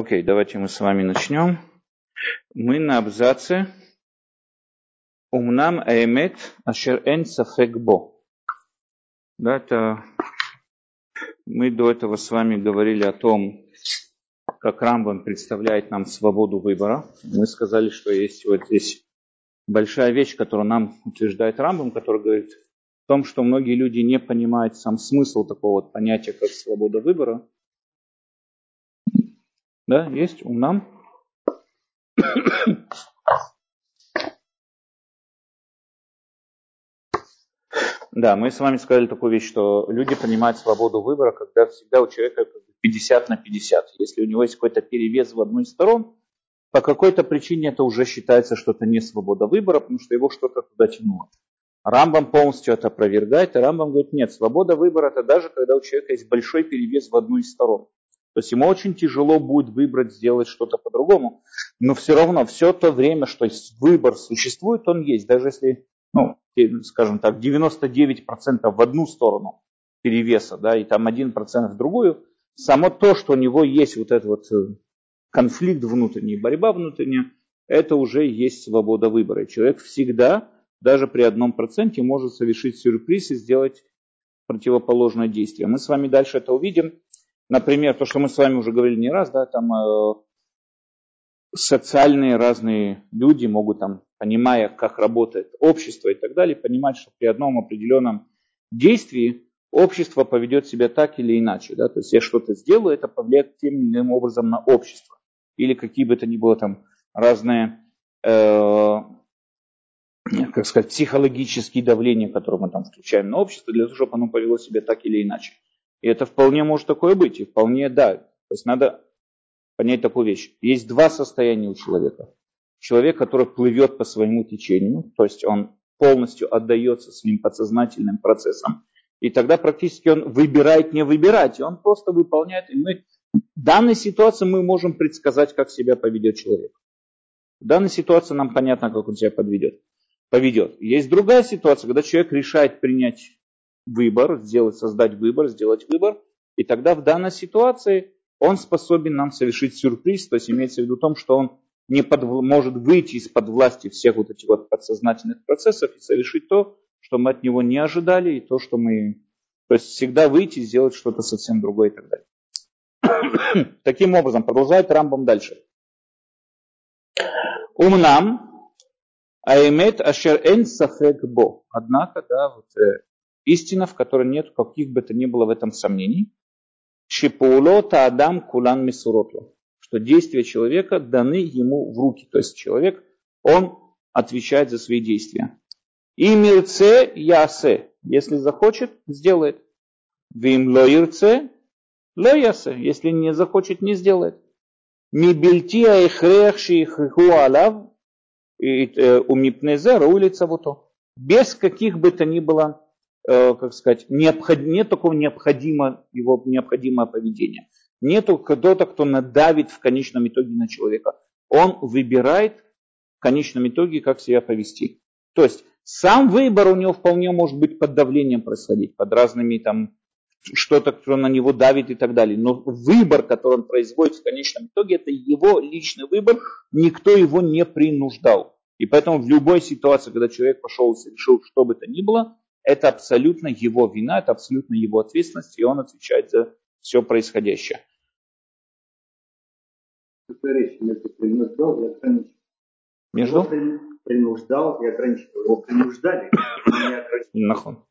Окей, давайте мы с вами начнем. Мы на абзаце Умнам аэмет ашер эн сафекбо. Да, это мы до этого с вами говорили о том, как Рамбан представляет нам свободу выбора. Мы сказали, что есть вот здесь большая вещь, которую нам утверждает Рамбан, который говорит о том, что многие люди не понимают сам смысл такого вот понятия, как свобода выбора. Да, есть умнам. Да, мы с вами сказали такую вещь, что люди понимают свободу выбора, когда всегда у человека 50 на 50. Если у него есть какой-то перевес в одну из сторон, по какой-то причине это уже считается, что это не свобода выбора, потому что его что-то туда тянуло. Рамбам полностью это опровергает, и Рамбам говорит, нет, свобода выбора это даже когда у человека есть большой перевес в одну из сторон. То есть ему очень тяжело будет выбрать, сделать что-то по-другому, но все равно все то время, что выбор существует, он есть. Даже если, ну, скажем так, 99% в одну сторону перевеса, да, и там 1% в другую, само то, что у него есть вот этот вот э, конфликт внутренний, борьба внутренняя, это уже есть свобода выбора. И человек всегда, даже при одном проценте, может совершить сюрприз и сделать противоположное действие. Мы с вами дальше это увидим. Например, то, что мы с вами уже говорили не раз, да, там э, социальные разные люди могут там, понимая, как работает общество и так далее, понимать, что при одном определенном действии общество поведет себя так или иначе. Да? То есть я что-то сделаю, это повлияет тем или иным образом на общество. Или какие бы то ни было там разные, э, как сказать, психологические давления, которые мы там включаем на общество, для того, чтобы оно повело себя так или иначе. И это вполне может такое быть, и вполне да. То есть надо понять такую вещь. Есть два состояния у человека. Человек, который плывет по своему течению, то есть он полностью отдается своим подсознательным процессам, и тогда практически он выбирает не выбирать, и он просто выполняет. И мы в данной ситуации мы можем предсказать, как себя поведет человек. В данной ситуации нам понятно, как он себя подведет, поведет. Есть другая ситуация, когда человек решает принять выбор, сделать, создать выбор, сделать выбор, и тогда в данной ситуации он способен нам совершить сюрприз, то есть имеется в виду том, что он не под, может выйти из-под власти всех вот этих вот подсознательных процессов и совершить то, что мы от него не ожидали, и то, что мы... То есть всегда выйти и сделать что-то совсем другое и так далее. Таким образом, продолжает Рамбам дальше. Умнам, аймет ашер эн сафек бо. Однако, да, вот э, истина, в которой нет каких бы то ни было в этом сомнений. Шипулота адам кулан мисуротлу. Что действия человека даны ему в руки. То есть человек, он отвечает за свои действия. И мирце ясе. Если захочет, сделает. Вим лоирце лоясе. Если не захочет, не сделает. Мибельти айхрех шиху алав э, умипнезе улица вот Без каких бы то ни было как сказать, необход, нет такого необходимого, его необходимого поведения. Нету кто-то, кто надавит в конечном итоге на человека. Он выбирает в конечном итоге, как себя повести. То есть сам выбор у него вполне может быть под давлением происходить, под разными там что-то, кто на него давит и так далее. Но выбор, который он производит в конечном итоге, это его личный выбор, никто его не принуждал. И поэтому в любой ситуации, когда человек пошел и совершил что бы то ни было, это абсолютно его вина, это абсолютно его ответственность, и он отвечает за все происходящее. Между? Принуждал и ограничивал. Его принуждали, Нахон.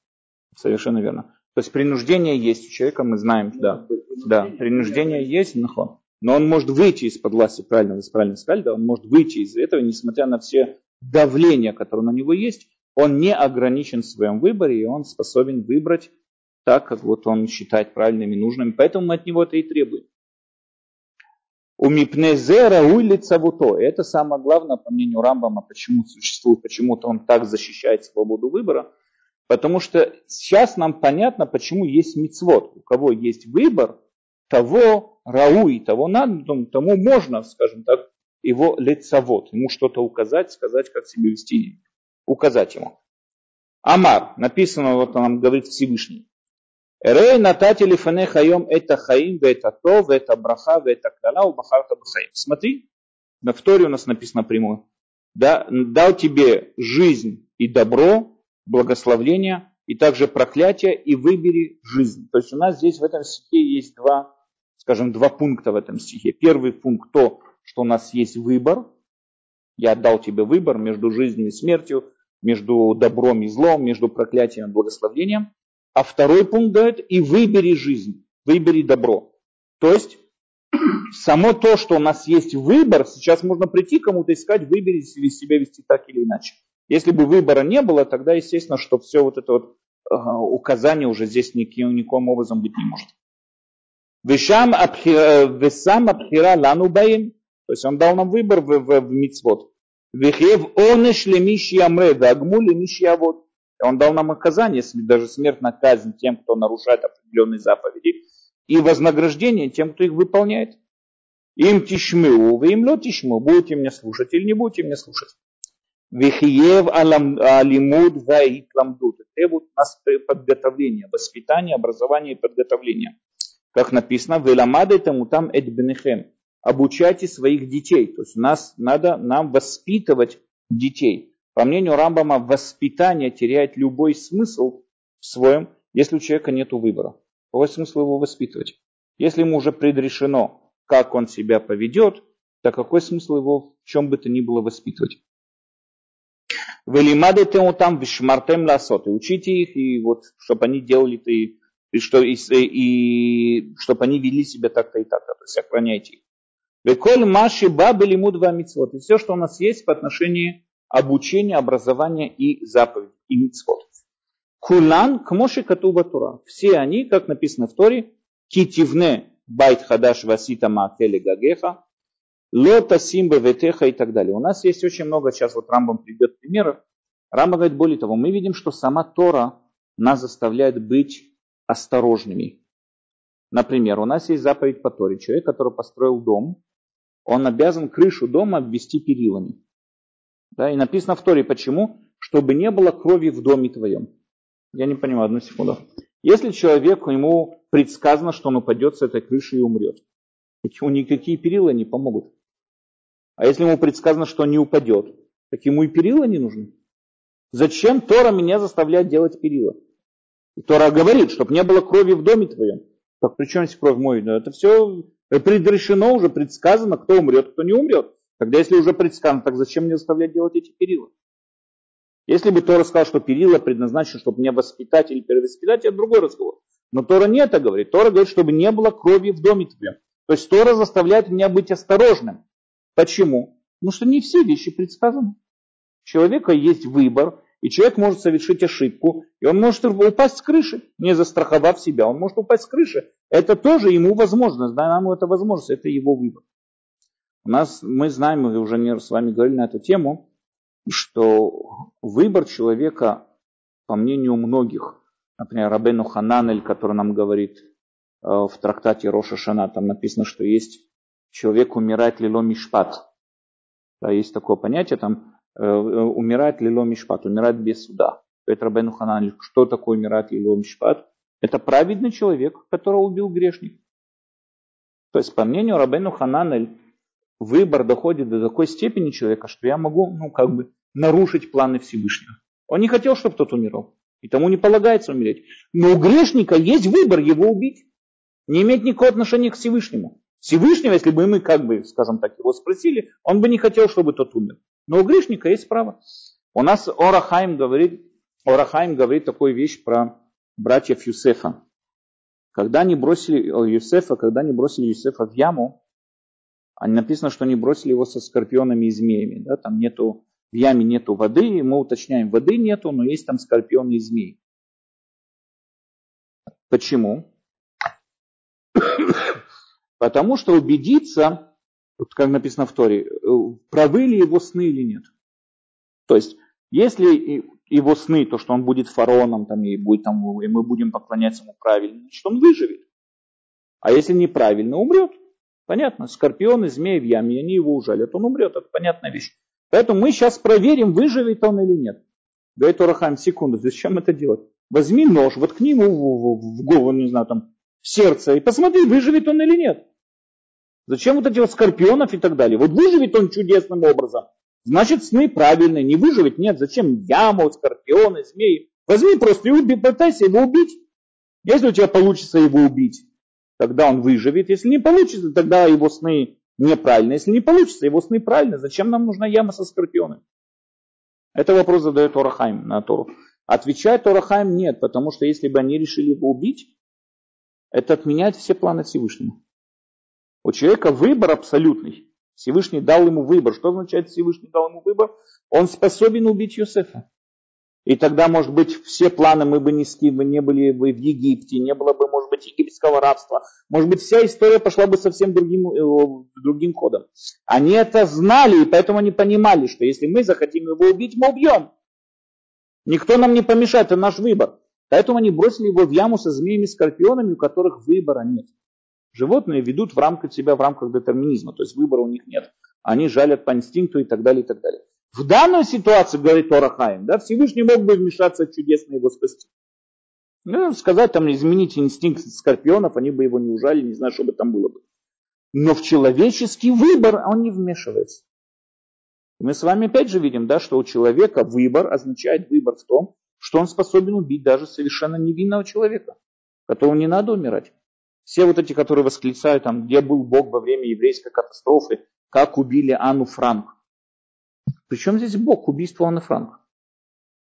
Совершенно верно. То есть принуждение есть у человека, мы знаем, да. Да, принуждение есть, нахон. Но он может выйти из-под власти, правильно вы правильно сказали, да, он может выйти из этого, несмотря на все давления, которые на него есть, он не ограничен в своем выборе, и он способен выбрать так, как вот он считает правильными и нужными. Поэтому мы от него это и требуем. У мипнезера улица вуто. Это самое главное, по мнению Рамбама, почему существует, почему-то он так защищает свободу выбора. Потому что сейчас нам понятно, почему есть мицвод. У кого есть выбор, того рауи, того надо, тому можно, скажем так, его лицевод, ему что-то указать, сказать, как себя вести указать ему. Амар, написано, вот он нам говорит Всевышний. Рей натати лифане хайом это хаим, это то, это браха, это кляла, у бахарта бахаим. Смотри, на вторе у нас написано прямое. Да, дал тебе жизнь и добро, благословление, и также проклятие, и выбери жизнь. То есть у нас здесь в этом стихе есть два, скажем, два пункта в этом стихе. Первый пункт то, что у нас есть выбор. Я отдал тебе выбор между жизнью и смертью, между добром и злом, между проклятием и благословением. А второй пункт дает и выбери жизнь, выбери добро. То есть само то, что у нас есть выбор, сейчас можно прийти кому-то искать, выбери или себя вести так или иначе. Если бы выбора не было, тогда естественно, что все вот это вот э, указание уже здесь никаким, никаким образом быть не может. Вешам весам абхира лану баим. То есть он дал нам выбор в, в, в мицвод. Вехев онеш лемиши амре, вагму лемиши авод. Он дал нам наказание, даже смертная казнь тем, кто нарушает определенные заповеди, и вознаграждение тем, кто их выполняет. Им тишмеу, вы им ло тишму, будете меня слушать или не будете меня слушать. Вихиев алимуд ваитламдут. Требует нас подготовления, воспитания, образования и подготовления. Как написано, веламады там эдбенехем. Обучайте своих детей. То есть нас надо нам воспитывать детей. По мнению Рамбама, воспитание теряет любой смысл в своем, если у человека нет выбора. Какой смысл его воспитывать? Если ему уже предрешено, как он себя поведет, то какой смысл его в чем бы то ни было воспитывать? Велимадете там вишмартем ласот. И учите их, и вот, чтобы они делали то и, и, что, и, и чтобы они вели себя так-то и так-то. То есть охраняйте их. Веколь маши бабы лимуд мицвод. И все, что у нас есть по отношению обучение, образование и заповедь, и митцвот. Кулан кмоши катуба тура. Все они, как написано в Торе, китивне байт хадаш васита маакеле гагеха, лота симба ветеха и так далее. У нас есть очень много, сейчас вот Рамбам придет примеров. Рамбам говорит, более того, мы видим, что сама Тора нас заставляет быть осторожными. Например, у нас есть заповедь по Торе. Человек, который построил дом, он обязан крышу дома обвести перилами. Да, и написано в Торе, почему? Чтобы не было крови в доме твоем. Я не понимаю, одну секунду. Если человеку, ему предсказано, что он упадет с этой крыши и умрет, ему никакие перила не помогут. А если ему предсказано, что он не упадет, так ему и перила не нужны. Зачем Тора меня заставляет делать перила? И Тора говорит, чтобы не было крови в доме твоем. Так при чем здесь кровь мой? Это все предрешено уже, предсказано, кто умрет, кто не умрет. Тогда если уже предсказано, так зачем мне заставлять делать эти перила? Если бы Тора сказал, что перила предназначены, чтобы меня воспитать или перевоспитать, это другой разговор. Но Тора не это говорит. Тора говорит, чтобы не было крови в доме твоем. То есть Тора заставляет меня быть осторожным. Почему? Потому что не все вещи предсказаны. У человека есть выбор, и человек может совершить ошибку, и он может упасть с крыши, не застраховав себя. Он может упасть с крыши. Это тоже ему возможность, да, нам это возможность, это его выбор. У нас, мы знаем, мы уже не с вами говорили на эту тему, что выбор человека, по мнению многих, например, Рабену Хананель, который нам говорит э, в трактате Роша Шана, там написано, что есть человек умирает лило мишпат. Да, есть такое понятие, там э, умирает лило мишпат, умирает без суда. Это Рабену Хананель, что такое умирает лило мишпат? Это праведный человек, которого убил грешник. То есть, по мнению Рабену Хананель, выбор доходит до такой степени человека, что я могу, ну, как бы, нарушить планы Всевышнего. Он не хотел, чтобы тот умирал. И тому не полагается умереть. Но у грешника есть выбор его убить. Не иметь никакого отношения к Всевышнему. Всевышнего, если бы мы, как бы, скажем так, его спросили, он бы не хотел, чтобы тот умер. Но у грешника есть право. У нас Орахайм говорит, Орахайм говорит такую вещь про братьев Юсефа. Когда они бросили Юсефа, когда они бросили Юсефа в яму, написано, что они бросили его со скорпионами и змеями. Да? Там нету, в яме нету воды, мы уточняем, воды нету, но есть там скорпионы и змеи. Почему? Потому что убедиться, вот как написано в Торе, э, правы ли его сны или нет. То есть, если его сны, то, что он будет фараоном, там, и, будет, там, и мы будем поклоняться ему правильно, значит, он выживет. А если неправильно, умрет. Понятно, скорпионы, змеи в яме, они его ужалят, он умрет, это понятная вещь. Поэтому мы сейчас проверим, выживет он или нет. Говорит Урахам, секунду, зачем это делать? Возьми нож, воткни ему в, в, в голову, не знаю, там, в сердце, и посмотри, выживет он или нет. Зачем вот этих вот скорпионов и так далее? Вот выживет он чудесным образом. Значит, сны правильные. Не выживет, нет. Зачем яму, скорпионы, змеи? Возьми просто и убей, пытайся его убить. Если у тебя получится его убить, тогда он выживет. Если не получится, тогда его сны неправильные. Если не получится, его сны правильные. Зачем нам нужна яма со скорпионами? Это вопрос задает Орахайм на Тору. Отвечает Орахайм нет, потому что если бы они решили его убить, это отменяет все планы Всевышнего. У человека выбор абсолютный. Всевышний дал ему выбор. Что означает Всевышний дал ему выбор? Он способен убить Юсефа. И тогда, может быть, все планы мы бы не, не были бы в Египте, не было бы, может быть, египетского рабства. Может быть, вся история пошла бы совсем другим, э, другим ходом. Они это знали, и поэтому они понимали, что если мы захотим его убить, мы убьем. Никто нам не помешает, это наш выбор. Поэтому они бросили его в яму со змеями скорпионами, у которых выбора нет. Животные ведут в рамках себя в рамках детерминизма, то есть выбора у них нет. Они жалят по инстинкту и так далее, и так далее. В данной ситуации, говорит Торахаим, да, Всевышний мог бы вмешаться чудесно его спасти. Ну, сказать там, изменить инстинкт скорпионов, они бы его не ужали, не знаю, что бы там было бы. Но в человеческий выбор он не вмешивается. Мы с вами опять же видим, да, что у человека выбор означает выбор в том, что он способен убить даже совершенно невинного человека, которого не надо умирать. Все вот эти, которые восклицают, там, где был Бог во время еврейской катастрофы, как убили Анну Франк. Причем здесь Бог, убийство Анны Франк?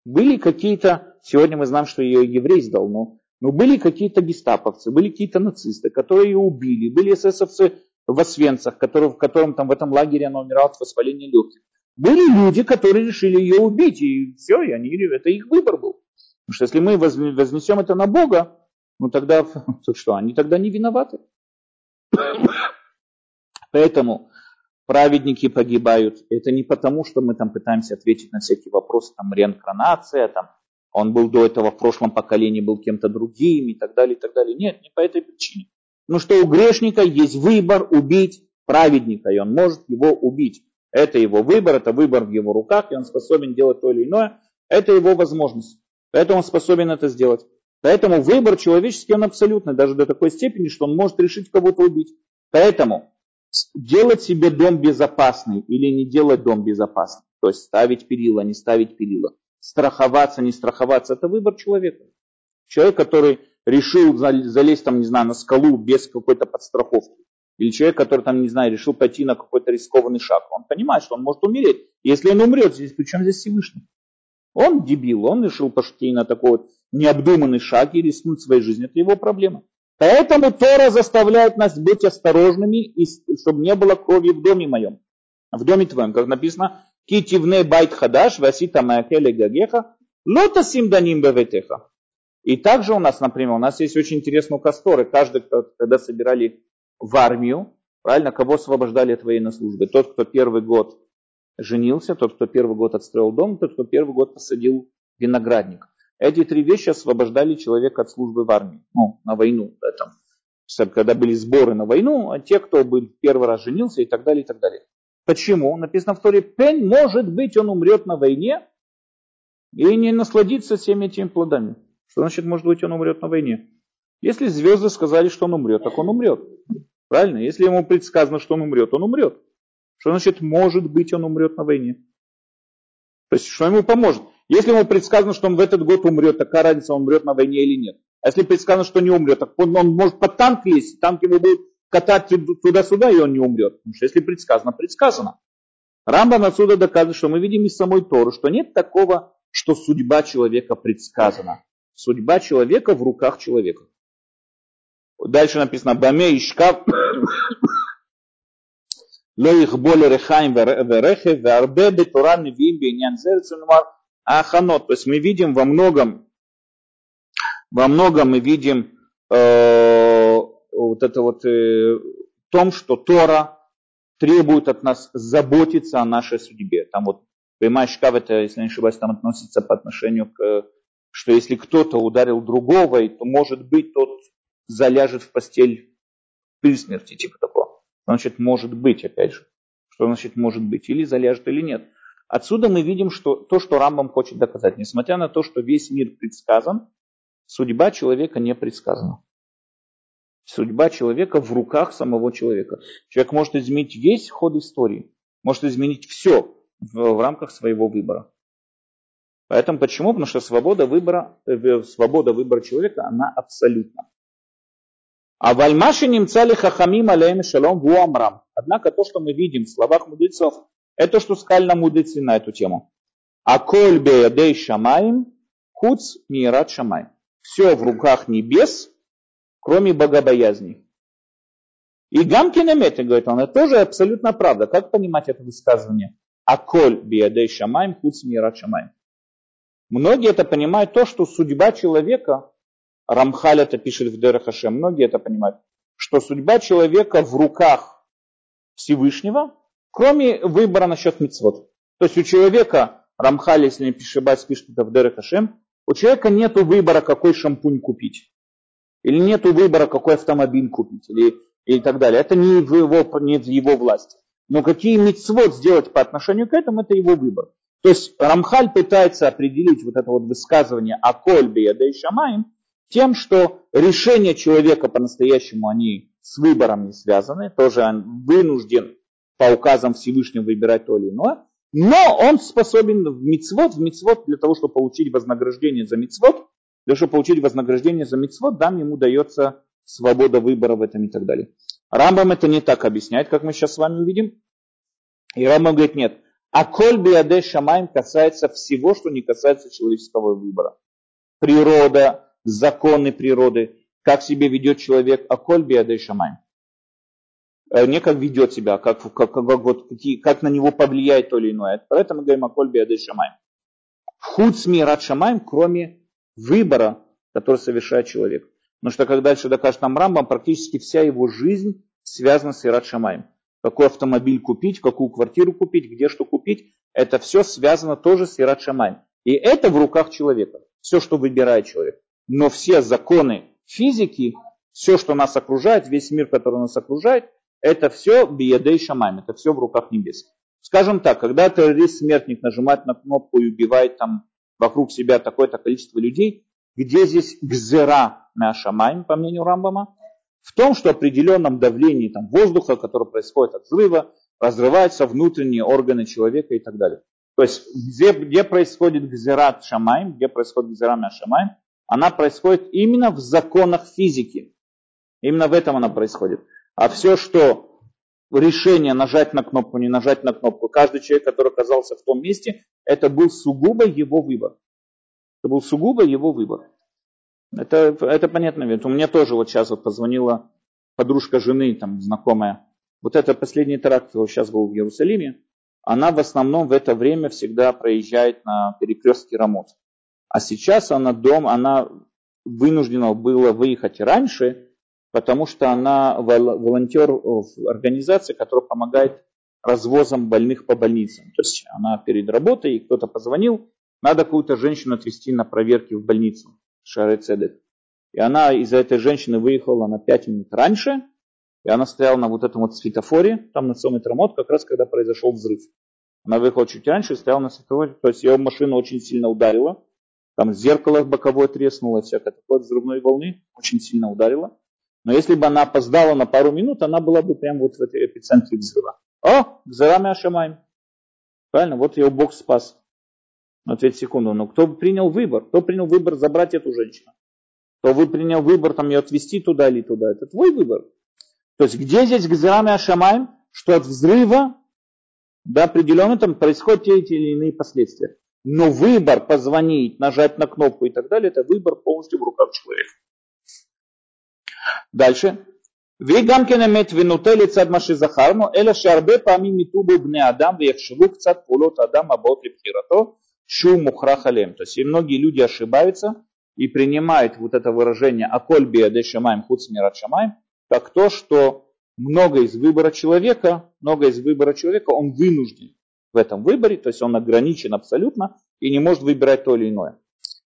Были какие-то, сегодня мы знаем, что ее еврей сдал, но, но были какие-то гестаповцы, были какие-то нацисты, которые ее убили, были эсэсовцы в Освенцах, которые, в котором там в этом лагере она умирала от воспаления легких. Были люди, которые решили ее убить, и все, и они, это их выбор был. Потому что если мы вознесем это на Бога, ну тогда, то что, они тогда не виноваты. Поэтому праведники погибают. Это не потому, что мы там пытаемся ответить на всякие вопросы, там реинкарнация, там он был до этого в прошлом поколении, был кем-то другим и так далее, и так далее. Нет, не по этой причине. Ну что у грешника есть выбор убить праведника, и он может его убить. Это его выбор, это выбор в его руках, и он способен делать то или иное. Это его возможность. Поэтому он способен это сделать. Поэтому выбор человеческий, он абсолютный, даже до такой степени, что он может решить кого-то убить. Поэтому делать себе дом безопасный или не делать дом безопасный. То есть ставить перила, не ставить перила. Страховаться, не страховаться. Это выбор человека. Человек, который решил залезть там, не знаю, на скалу без какой-то подстраховки. Или человек, который там, не знаю, решил пойти на какой-то рискованный шаг. Он понимает, что он может умереть. Если он умрет, здесь причем здесь Всевышний? Он дебил, он решил пойти на такой вот необдуманный шаг и рискнуть своей жизнью. Это его проблема. Поэтому Тора заставляет нас быть осторожными, чтобы не было крови в доме моем. В доме твоем, как написано, китивне байт хадаш, васита маякеле гагеха, лота симданим беветеха. И также у нас, например, у нас есть очень интересные касторы. Каждый, когда собирали в армию, правильно, кого освобождали от военной службы? Тот, кто первый год женился, тот, кто первый год отстроил дом, тот, кто первый год посадил виноградник. Эти три вещи освобождали человека от службы в армии, ну, на войну. Да, там, когда были сборы на войну, а те, кто был первый раз женился и так далее, и так далее. Почему? Написано в Торе, Пень, может быть, он умрет на войне и не насладится всеми этими плодами. Что значит, может быть, он умрет на войне? Если звезды сказали, что он умрет, так он умрет. Правильно? Если ему предсказано, что он умрет, он умрет. Что значит, может быть, он умрет на войне? То есть, что ему поможет? Если ему предсказано, что он в этот год умрет, такая разница, он умрет на войне или нет. А если предсказано, что не умрет, так он, он может под танк лезть, танк его будет катать туда-сюда, и он не умрет. Потому что если предсказано, предсказано. Рамбам отсюда доказывает, что мы видим из самой Торы, что нет такого, что судьба человека предсказана. Судьба человека в руках человека. Дальше написано, Баме и шкаф לא יכבול לרחיים ורכב, והרבה בתורה נביאים בעניין זה, רצון לומר, аханот. То есть мы видим во многом, во многом мы видим э, вот это вот э, том, что Тора требует от нас заботиться о нашей судьбе. Там вот Беймай Шкав, это, если не ошибаюсь, там относится по отношению к, что если кто-то ударил другого, то может быть тот заляжет в постель при смерти, типа такого. Значит, может быть, опять же. Что значит может быть? Или заляжет, или нет. Отсюда мы видим, что то, что Рамбам хочет доказать, несмотря на то, что весь мир предсказан, Судьба человека не предсказана. Судьба человека в руках самого человека. Человек может изменить весь ход истории, может изменить все в, в рамках своего выбора. Поэтому почему? Потому что свобода выбора, э, свобода выбора человека, она абсолютна. А вальмаши немцали хахамим алейм шалом ву амрам. Однако то, что мы видим в словах мудрецов, это что сказали нам мудрецы на эту тему. А коль беядей шамаем, хуц мират шамай. Все в руках небес, кроме богобоязни. И Гамкин Эмет, говорит он, это тоже абсолютно правда. Как понимать это высказывание? А коль биядей шамаем, хуц мират шамаем. Многие это понимают то, что судьба человека, Рамхаль это пишет в Дерахаше, многие это понимают, что судьба человека в руках Всевышнего, кроме выбора насчет мицвод. То есть у человека, Рамхаль, если не пишет, пишет это в Дерахашем, у человека нет выбора, какой шампунь купить. Или нет выбора, какой автомобиль купить. Или, и так далее. Это не в его, не в его власти. Но какие мицвод сделать по отношению к этому, это его выбор. То есть Рамхаль пытается определить вот это вот высказывание о кольбе и шамаем тем, что решения человека по-настоящему, они с выбором не связаны, тоже он вынужден по указам Всевышнего выбирать то или иное, но он способен в мицвод, в мицвод для того, чтобы получить вознаграждение за мицвод, для того, чтобы получить вознаграждение за мицвод, дам ему дается свобода выбора в этом и так далее. Рамбам это не так объясняет, как мы сейчас с вами увидим. И Рамбам говорит, нет, а коль биаде шамаем касается всего, что не касается человеческого выбора. Природа, законы природы, как себя ведет человек, а коль биаде шамаем. Э, не как ведет себя, как, как, как, вот, какие, как на него повлияет то или иное. Поэтому мы говорим о коль биаде шамаем. Худ смират шамаем, кроме выбора, который совершает человек. Потому что, как дальше докажет нам Рамбам, практически вся его жизнь связана с Ират Шамаем какой автомобиль купить, какую квартиру купить, где что купить. Это все связано тоже с Ират Шамай. И это в руках человека. Все, что выбирает человек. Но все законы физики, все, что нас окружает, весь мир, который нас окружает, это все биядей шамайм, это все в руках небес. Скажем так, когда террорист-смертник нажимает на кнопку и убивает там вокруг себя такое-то количество людей, где здесь гзера на шамайм, по мнению Рамбама, в том, что определенном давлении там, воздуха, которое происходит от взрыва, разрываются внутренние органы человека и так далее. То есть где, где происходит гзерат шамайм, где происходит гзерами шамайм, она происходит именно в законах физики. Именно в этом она происходит. А все, что решение нажать на кнопку, не нажать на кнопку, каждый человек, который оказался в том месте, это был сугубо его выбор. Это был сугубо его выбор. Это, это понятно. Ведь у меня тоже вот сейчас вот позвонила подружка жены, там, знакомая. Вот это последний теракт, который сейчас был в Иерусалиме. Она в основном в это время всегда проезжает на перекрестке Рамот. А сейчас она дом, она вынуждена была выехать раньше, потому что она волонтер в организации, которая помогает развозом больных по больницам. То есть она перед работой, и кто-то позвонил, надо какую-то женщину отвезти на проверки в больницу. Шары. И она из-за этой женщины выехала на 5 минут раньше, и она стояла на вот этом вот светофоре, там на Сомит Рамот, как раз когда произошел взрыв. Она выехала чуть раньше, стояла на светофоре, то есть ее машина очень сильно ударила, там зеркало боковое треснуло, всякое такое взрывной волны, очень сильно ударило. Но если бы она опоздала на пару минут, она была бы прямо вот в этой эпицентре взрыва. О, Гзарами Ашамаем. Правильно, вот ее Бог спас. Ответь секунду, но кто принял выбор? Кто принял выбор забрать эту женщину? Кто вы принял выбор там ее отвезти туда или туда? Это твой выбор. То есть где здесь Гзирами Ашамаем, что от взрыва до определенного там происходят те или иные последствия. Но выбор позвонить, нажать на кнопку и так далее, это выбор полностью в руках человека. Дальше. וגם כן אמת ונוטה לצד מה שזכרנו, אלא שהרבה פעמים יטובו בני אדם ויחשבו קצת פעולות אדם הבאות לבחירתו, шу мухрах алем. То есть и многие люди ошибаются и принимают вот это выражение «аколь биаде шамаем хуц мират шамаем» как то, что много из выбора человека, много из выбора человека, он вынужден в этом выборе, то есть он ограничен абсолютно и не может выбирать то или иное.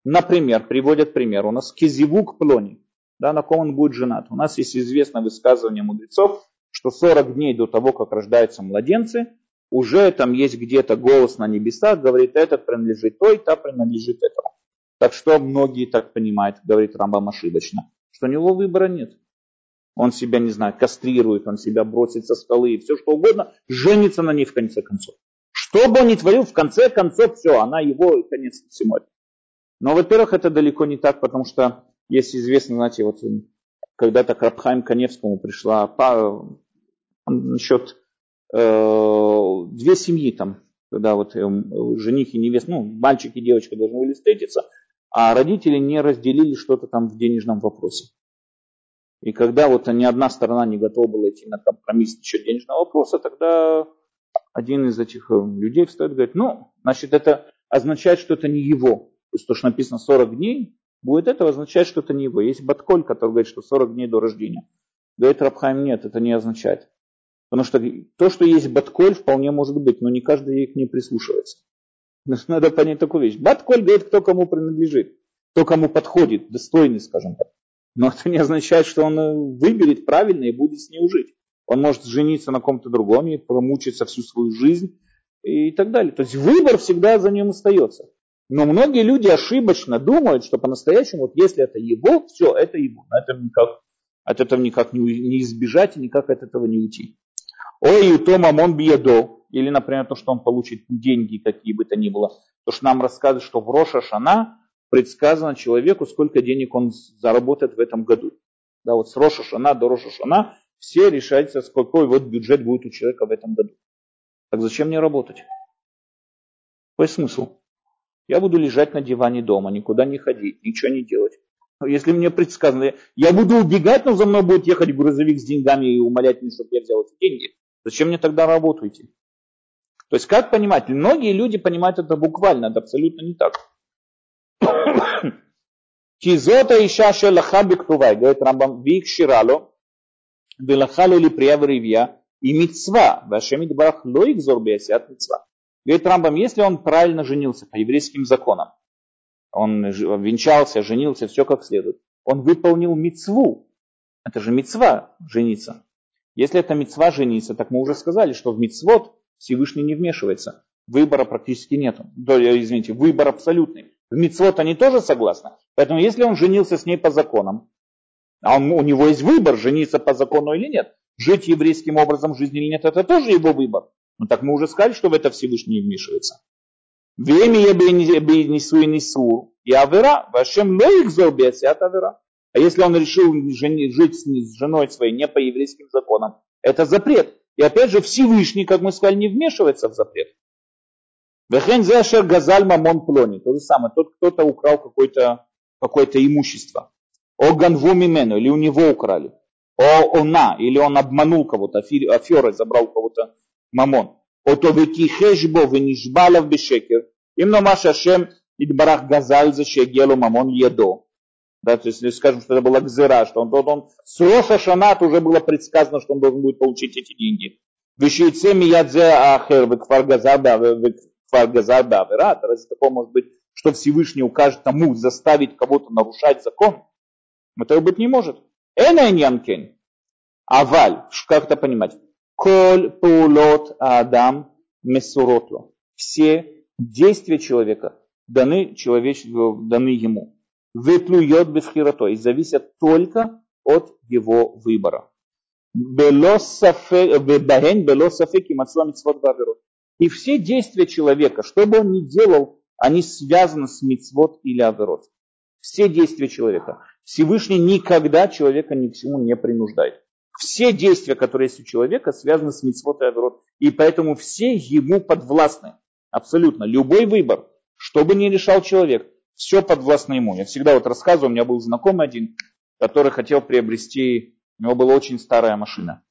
Например, приводят пример, у нас кизивук плони, да, на ком он будет женат. У нас есть известное высказывание мудрецов, что 40 дней до того, как рождаются младенцы, уже там есть где-то голос на небесах, говорит, этот принадлежит той, та принадлежит этому. Так что многие так понимают, говорит Рамбам ошибочно, что у него выбора нет. Он себя, не знаю, кастрирует, он себя бросит со скалы и все что угодно, женится на ней в конце концов. Что бы он ни творил, в конце концов все, она его конец всему. Но, во-первых, это далеко не так, потому что есть известно, знаете, вот когда-то к Рабхайм Каневскому пришла пара, насчет э, две семьи там, когда вот э, жених и невеста, ну, мальчик и девочка должны были встретиться, а родители не разделили что-то там в денежном вопросе. И когда вот ни одна сторона не готова была идти на компромисс насчет денежного вопроса, тогда один из этих э, людей встает и говорит, ну, значит, это означает, что это не его. То есть то, что написано 40 дней, будет это означать, что это не его. Есть Батколь, который говорит, что 40 дней до рождения. Говорит Рабхайм, нет, это не означает. Потому что то, что есть Батколь, вполне может быть, но не каждый к ней прислушивается. Надо понять такую вещь. Батколь говорит, кто кому принадлежит, кто кому подходит, достойный, скажем так. Но это не означает, что он э, выберет правильно и будет с ней жить. Он может жениться на ком-то другом и промучиться всю свою жизнь и так далее. То есть выбор всегда за ним остается. Но многие люди ошибочно думают, что по-настоящему, вот если это его, все, это его. Это никак, от этого никак не, не избежать и никак от этого не уйти. Ой, у Тома мон биедо. Или, например, то, что он получит деньги, какие бы то ни было. То, что нам рассказывают, что в Роша Шана предсказано человеку, сколько денег он заработает в этом году. Да, вот с Роша Шана до Роша Шана все решается, какой вот бюджет будет у человека в этом году. Так зачем мне работать? Какой смысл? Я буду лежать на диване дома, никуда не ходить, ничего не делать. Если мне предсказано, я буду убегать, но за мной будет ехать грузовик с деньгами и умолять меня, чтобы я взял эти деньги. Зачем мне тогда работу идти? То есть как понимать? Многие люди понимают это буквально, это абсолютно не так. Кизота иша шелаха бектувай, говорит Рамбам, вик велахалу ли приявривья, и мецва, вашем идбарах лоик зорбиасят мецва. Говорит Рамбам, если он правильно женился по еврейским законам, он венчался, женился, все как следует, он выполнил мецву. Это же мецва жениться. Если это мецва жениться, так мы уже сказали, что в мецвод Всевышний не вмешивается. Выбора практически нет. Извините, выбор абсолютный. В мецвод они тоже согласны. Поэтому если он женился с ней по законам, а он, у него есть выбор, жениться по закону или нет, жить еврейским образом жизни или нет, это тоже его выбор. Ну так мы уже сказали, что в это Всевышний вмешивается. Время я бы несу и несу. И авера, вашем лоих от авера. А если он решил жить с женой своей не по еврейским законам, это запрет. И опять же Всевышний, как мы сказали, не вмешивается в запрет. Вехен зешер газаль мамон плони. То же самое, тот кто-то украл какое-то какое имущество. О ганву мимену, или у него украли. О она, или он обманул кого-то, аферой забрал кого-то мамон. О то ветихешбо венишбалов бешекер. Именно Маша Шем Идбарах Газаль за Шегелу Мамон Едо. Да, то есть, если скажем, что это была Гзера, что он, он, он с Роша Шанат уже было предсказано, что он должен будет получить эти деньги. Вещице Миядзе Ахер, Векфар Газар Баверат. Разве такое может быть, что Всевышний укажет тому заставить кого-то нарушать закон? Этого быть не может. Эна янкен. Аваль, как это понимать? Коль паулот адам месуротло. Все действия человека даны, человечеству, даны ему. Выплюет бифхирото и зависят только от его выбора. И все действия человека, что бы он ни делал, они связаны с мицвод или аверот. Все действия человека. Всевышний никогда человека ни к чему не принуждает. Все действия, которые есть у человека, связаны с митцвот и аверот. И поэтому все ему подвластны. Абсолютно. Любой выбор, что бы ни решал человек, все подвластно ему. Я всегда вот рассказываю, у меня был знакомый один, который хотел приобрести, у него была очень старая машина.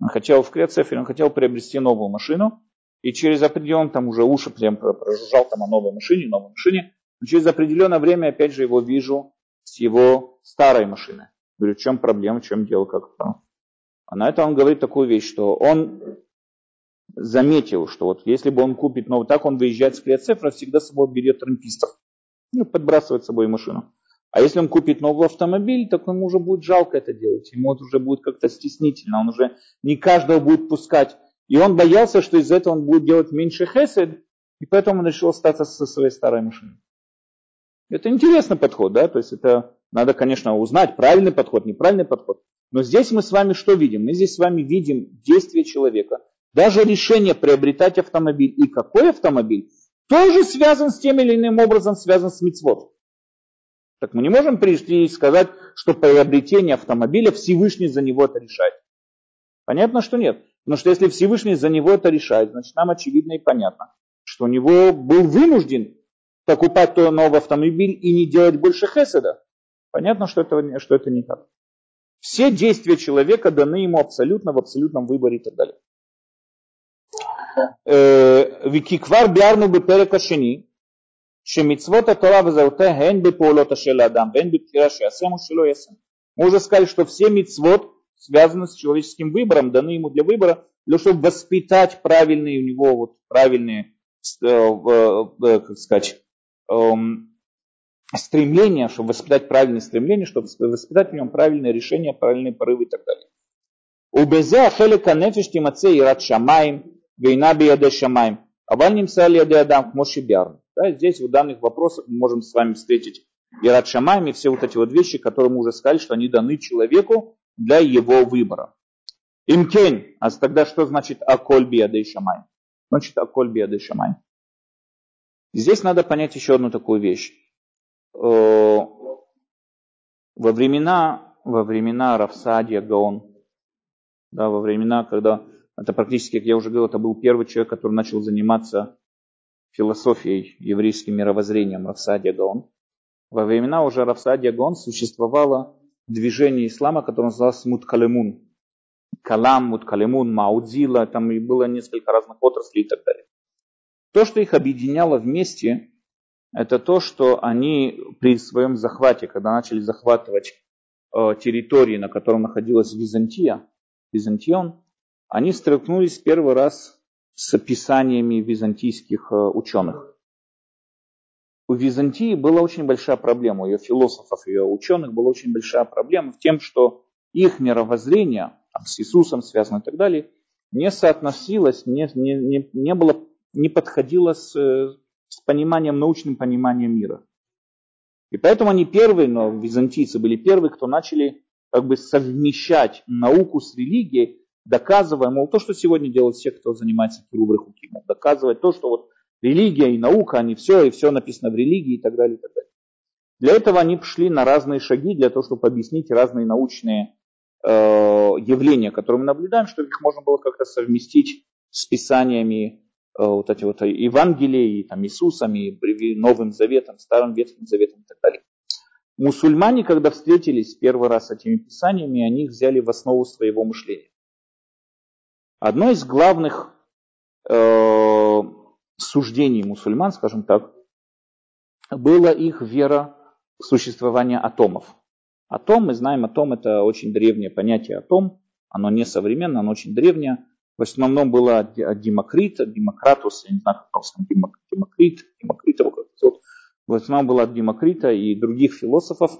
Он хотел в Крецефере, он хотел приобрести новую машину, и через определенное, там уже уши прям прожужжал там о новой машине, новой машине, но через определенное время опять же его вижу с его старой машины. Говорю, в чем проблема, в чем дело, как то а на это он говорит такую вещь, что он заметил, что вот если бы он купит новый, так он выезжает с Клеоцефра, всегда с собой берет трампистов. Ну, подбрасывает с собой машину. А если он купит новый автомобиль, так ему уже будет жалко это делать. Ему уже будет как-то стеснительно. Он уже не каждого будет пускать. И он боялся, что из-за этого он будет делать меньше хесед, и поэтому он решил остаться со своей старой машиной. Это интересный подход, да, то есть это надо, конечно, узнать правильный подход, неправильный подход. Но здесь мы с вами что видим? Мы здесь с вами видим действие человека. Даже решение приобретать автомобиль и какой автомобиль тоже связан с тем или иным образом, связан с мицвод. Так мы не можем прийти и сказать, что приобретение автомобиля Всевышний за него это решает. Понятно, что нет. Потому что если Всевышний за него это решает, значит нам очевидно и понятно, что у него был вынужден покупать то новый автомобиль и не делать больше хеседа. Понятно, что это, что это не так. Все действия человека даны ему абсолютно в абсолютном выборе и так далее. Э, Викиквар биарну бы перекашени, шемицвот атора вазауте ген бы полота шеладам, ген бы кираши асему шело ясен. Мы уже сказали, что все мицвод связаны с человеческим выбором, даны ему для выбора, для того, чтобы воспитать правильные у него вот правильные, э, э, как сказать, эм, стремления, чтобы воспитать правильные стремления, чтобы воспитать в нем правильные решения, правильные порывы и так далее. ובזה החלק הנפש תימצא יראת שמיים ואינה בידי שמיים, אבל נמצא על ידי אדם כמו שביארנו. Да, здесь в данных вопросах мы можем с вами встретить Ират Шамайм и все вот эти вот вещи, которые мы уже сказали, что они даны человеку для его выбора. Имкен, а тогда что значит Аколь Биады Шамай? Значит Аколь Биады Шамай. Здесь надо понять еще одну такую вещь. Во времена, во времена Равсадия Гаон, да, во времена, когда, это практически, как я уже говорил, это был первый человек, который начал заниматься философией, еврейским мировоззрением Равсадия Гаон. Во времена уже Равсадия Гаон существовало движение ислама, которое называлось Муткалемун. Калам, Муткалемун, Маудзила, там и было несколько разных отраслей и так далее. То, что их объединяло вместе, это то, что они при своем захвате, когда начали захватывать э, территории, на котором находилась Византия, Византион, они столкнулись первый раз с описаниями византийских э, ученых. У Византии была очень большая проблема, у ее философов, ее ученых была очень большая проблема в тем, что их мировоззрение с Иисусом связано и так далее, не соотносилось, не, не, не, не, было, не подходило с, с пониманием, научным пониманием мира. И поэтому они первые, но византийцы были первые, кто начали как бы совмещать науку с религией, доказывая, мол, то, что сегодня делают все, кто занимается Кирубры Хукимом, доказывать то, что вот религия и наука, они все, и все написано в религии и так далее, и так далее. Для этого они пошли на разные шаги, для того, чтобы объяснить разные научные э, явления, которые мы наблюдаем, чтобы их можно было как-то совместить с писаниями э, вот эти вот Евангелия, там, Иисусами, Новым Заветом, Старым Ветхим Заветом и так далее. Мусульмане, когда встретились первый раз с этими писаниями, они их взяли в основу своего мышления. Одно из главных э, суждений мусульман, скажем так, была их вера в существование атомов. Атом, мы знаем, атом это очень древнее понятие атом, оно не современное, оно очень древнее. В основном было от Демокрит, от Демократус, я не знаю, как по-русски, Демокрит, Демокрит. В основном было от Демокрита и других философов,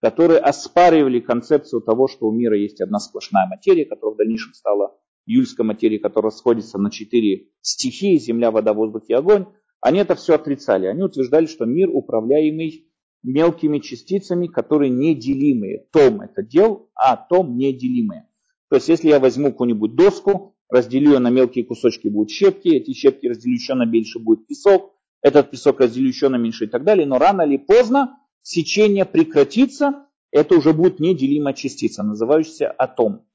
которые оспаривали концепцию того, что у мира есть одна сплошная материя, которая в дальнейшем стала юльской материи, которая сходится на четыре стихии, земля, вода, воздух и огонь, они это все отрицали. Они утверждали, что мир управляемый мелкими частицами, которые неделимые. Том это дел, а том неделимые. То есть, если я возьму какую-нибудь доску, разделю ее на мелкие кусочки, будут щепки, эти щепки разделю еще на меньше, будет песок, этот песок разделю еще на меньше и так далее, но рано или поздно сечение прекратится, это уже будет неделимая частица, называющаяся атом.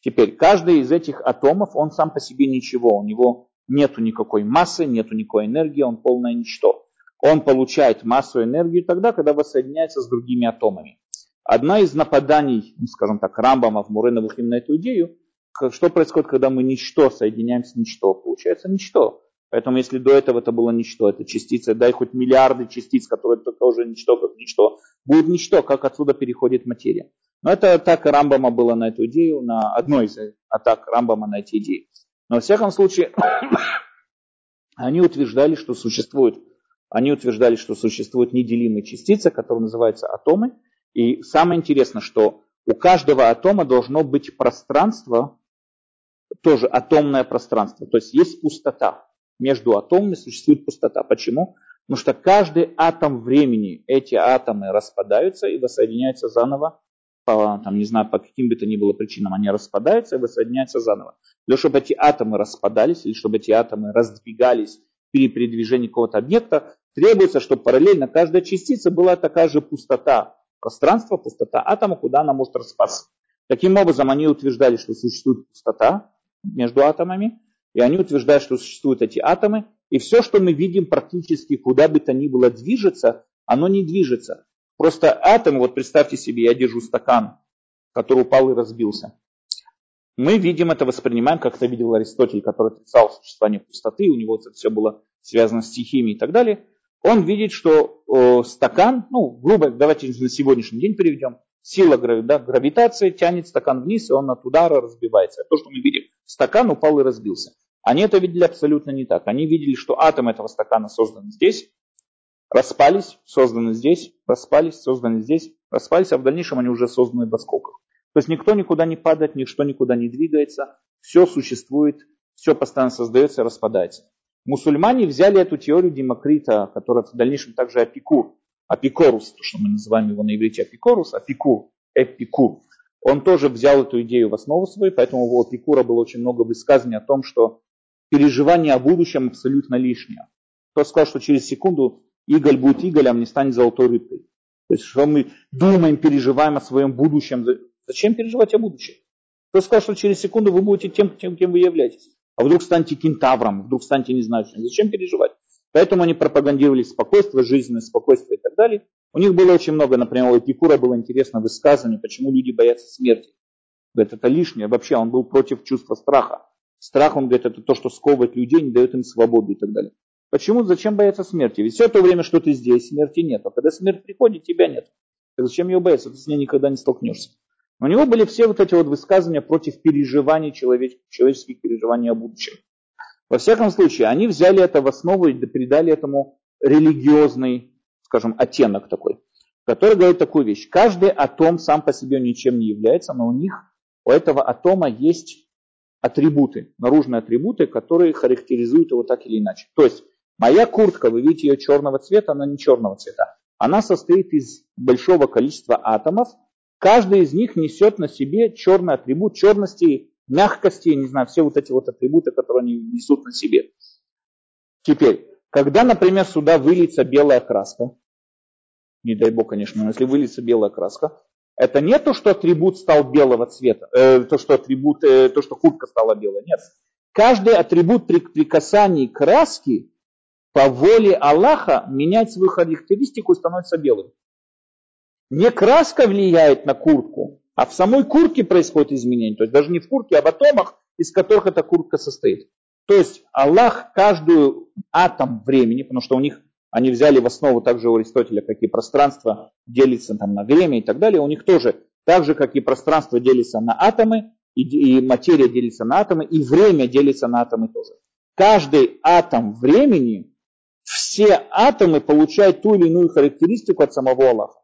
Теперь, каждый из этих атомов, он сам по себе ничего, у него нету никакой массы, нету никакой энергии, он полное ничто. Он получает массу и энергию тогда, когда воссоединяется с другими атомами. Одна из нападаний, ну, скажем так, Рамбама в Муреновых на эту идею, что происходит, когда мы ничто соединяем с ничто? Получается ничто. Поэтому если до этого это было ничто, это частица, дай хоть миллиарды частиц, которые уже ничто, как ничто, будет ничто, как отсюда переходит материя. Но это атака Рамбама была на эту идею, на одной из атак Рамбама на эти идеи. Но во всяком случае, они утверждали, что существует, они утверждали, что существуют неделимые частицы, которые называются атомы. И самое интересное, что у каждого атома должно быть пространство, тоже атомное пространство. То есть есть пустота. Между атомами существует пустота. Почему? Потому что каждый атом времени, эти атомы распадаются и воссоединяются заново, по, там, не знаю, по каким бы то ни было причинам, они распадаются и воссоединяются заново. Для того, чтобы эти атомы распадались, или чтобы эти атомы раздвигались при передвижении какого-то объекта, требуется, чтобы параллельно каждая частица была такая же пустота пространства, пустота атома, куда она может распасться. Таким образом, они утверждали, что существует пустота между атомами, и они утверждают, что существуют эти атомы, и все, что мы видим практически куда бы то ни было движется, оно не движется. Просто атом, вот представьте себе, я держу стакан, который упал и разбился. Мы видим это, воспринимаем, как это видел Аристотель, который отрицал существование пустоты, у него это все было связано с стихиями и так далее. Он видит, что э, стакан, ну, грубо, давайте на сегодняшний день переведем, сила да, гравитации тянет стакан вниз, и он от удара разбивается. То, что мы видим. Стакан упал и разбился. Они это видели абсолютно не так. Они видели, что атом этого стакана создан здесь, распались, созданы здесь, распались, созданы здесь, распались, а в дальнейшем они уже созданы в осколках. То есть никто никуда не падает, ничто никуда не двигается, все существует, все постоянно создается распадается. Мусульмане взяли эту теорию Демокрита, которая в дальнейшем также Апикур, Апикорус, то, что мы называем его на иврите Апикорус, Апикур, Эпикур. Он тоже взял эту идею в основу свою, поэтому у Апикура было очень много высказаний о том, что переживание о будущем абсолютно лишнее. Кто сказал, что через секунду Иголь будет Иголем, не станет золотой рыбкой. То есть, что мы думаем, переживаем о своем будущем. Зачем переживать о будущем? Кто сказал, что через секунду вы будете тем, тем, кем вы являетесь? А вдруг станете кентавром, вдруг станете не знаю чем. Зачем переживать? Поэтому они пропагандировали спокойствие, жизненное спокойствие и так далее. У них было очень много, например, у Эпикура было интересно высказывание, почему люди боятся смерти. Говорит, это лишнее. Вообще он был против чувства страха. Страх, он говорит, это то, что сковывает людей, не дает им свободу и так далее. Почему, зачем бояться смерти? Ведь все то время, что ты здесь, смерти нет. А когда смерть приходит, тебя нет. Так зачем ее бояться? Ты с ней никогда не столкнешься. У него были все вот эти вот высказывания против переживаний человеч- человеческих переживаний о будущем. Во всяком случае, они взяли это в основу и придали этому религиозный, скажем, оттенок такой, который говорит такую вещь. Каждый атом сам по себе ничем не является, но у них, у этого атома есть атрибуты, наружные атрибуты, которые характеризуют его так или иначе. То есть моя куртка, вы видите ее черного цвета, она не черного цвета. Она состоит из большого количества атомов, каждый из них несет на себе черный атрибут черности, мягкости, не знаю, все вот эти вот атрибуты, которые они несут на себе. Теперь, когда, например, сюда выльется белая краска, не дай бог, конечно, но если выльется белая краска, это не то, что атрибут стал белого цвета, э, то, что атрибут, э, то, что куртка стала белой. Нет. Каждый атрибут при, при краски по воле Аллаха меняет свою характеристику и становится белым. Не краска влияет на куртку, а в самой куртке происходит изменение. То есть даже не в куртке, а в атомах, из которых эта куртка состоит. То есть Аллах каждую атом времени, потому что у них они взяли в основу также у Аристотеля, как и пространство делится там на время и так далее. У них тоже, так же, как и пространство делится на атомы, и, и материя делится на атомы, и время делится на атомы тоже. Каждый атом времени, все атомы получают ту или иную характеристику от самого Аллаха.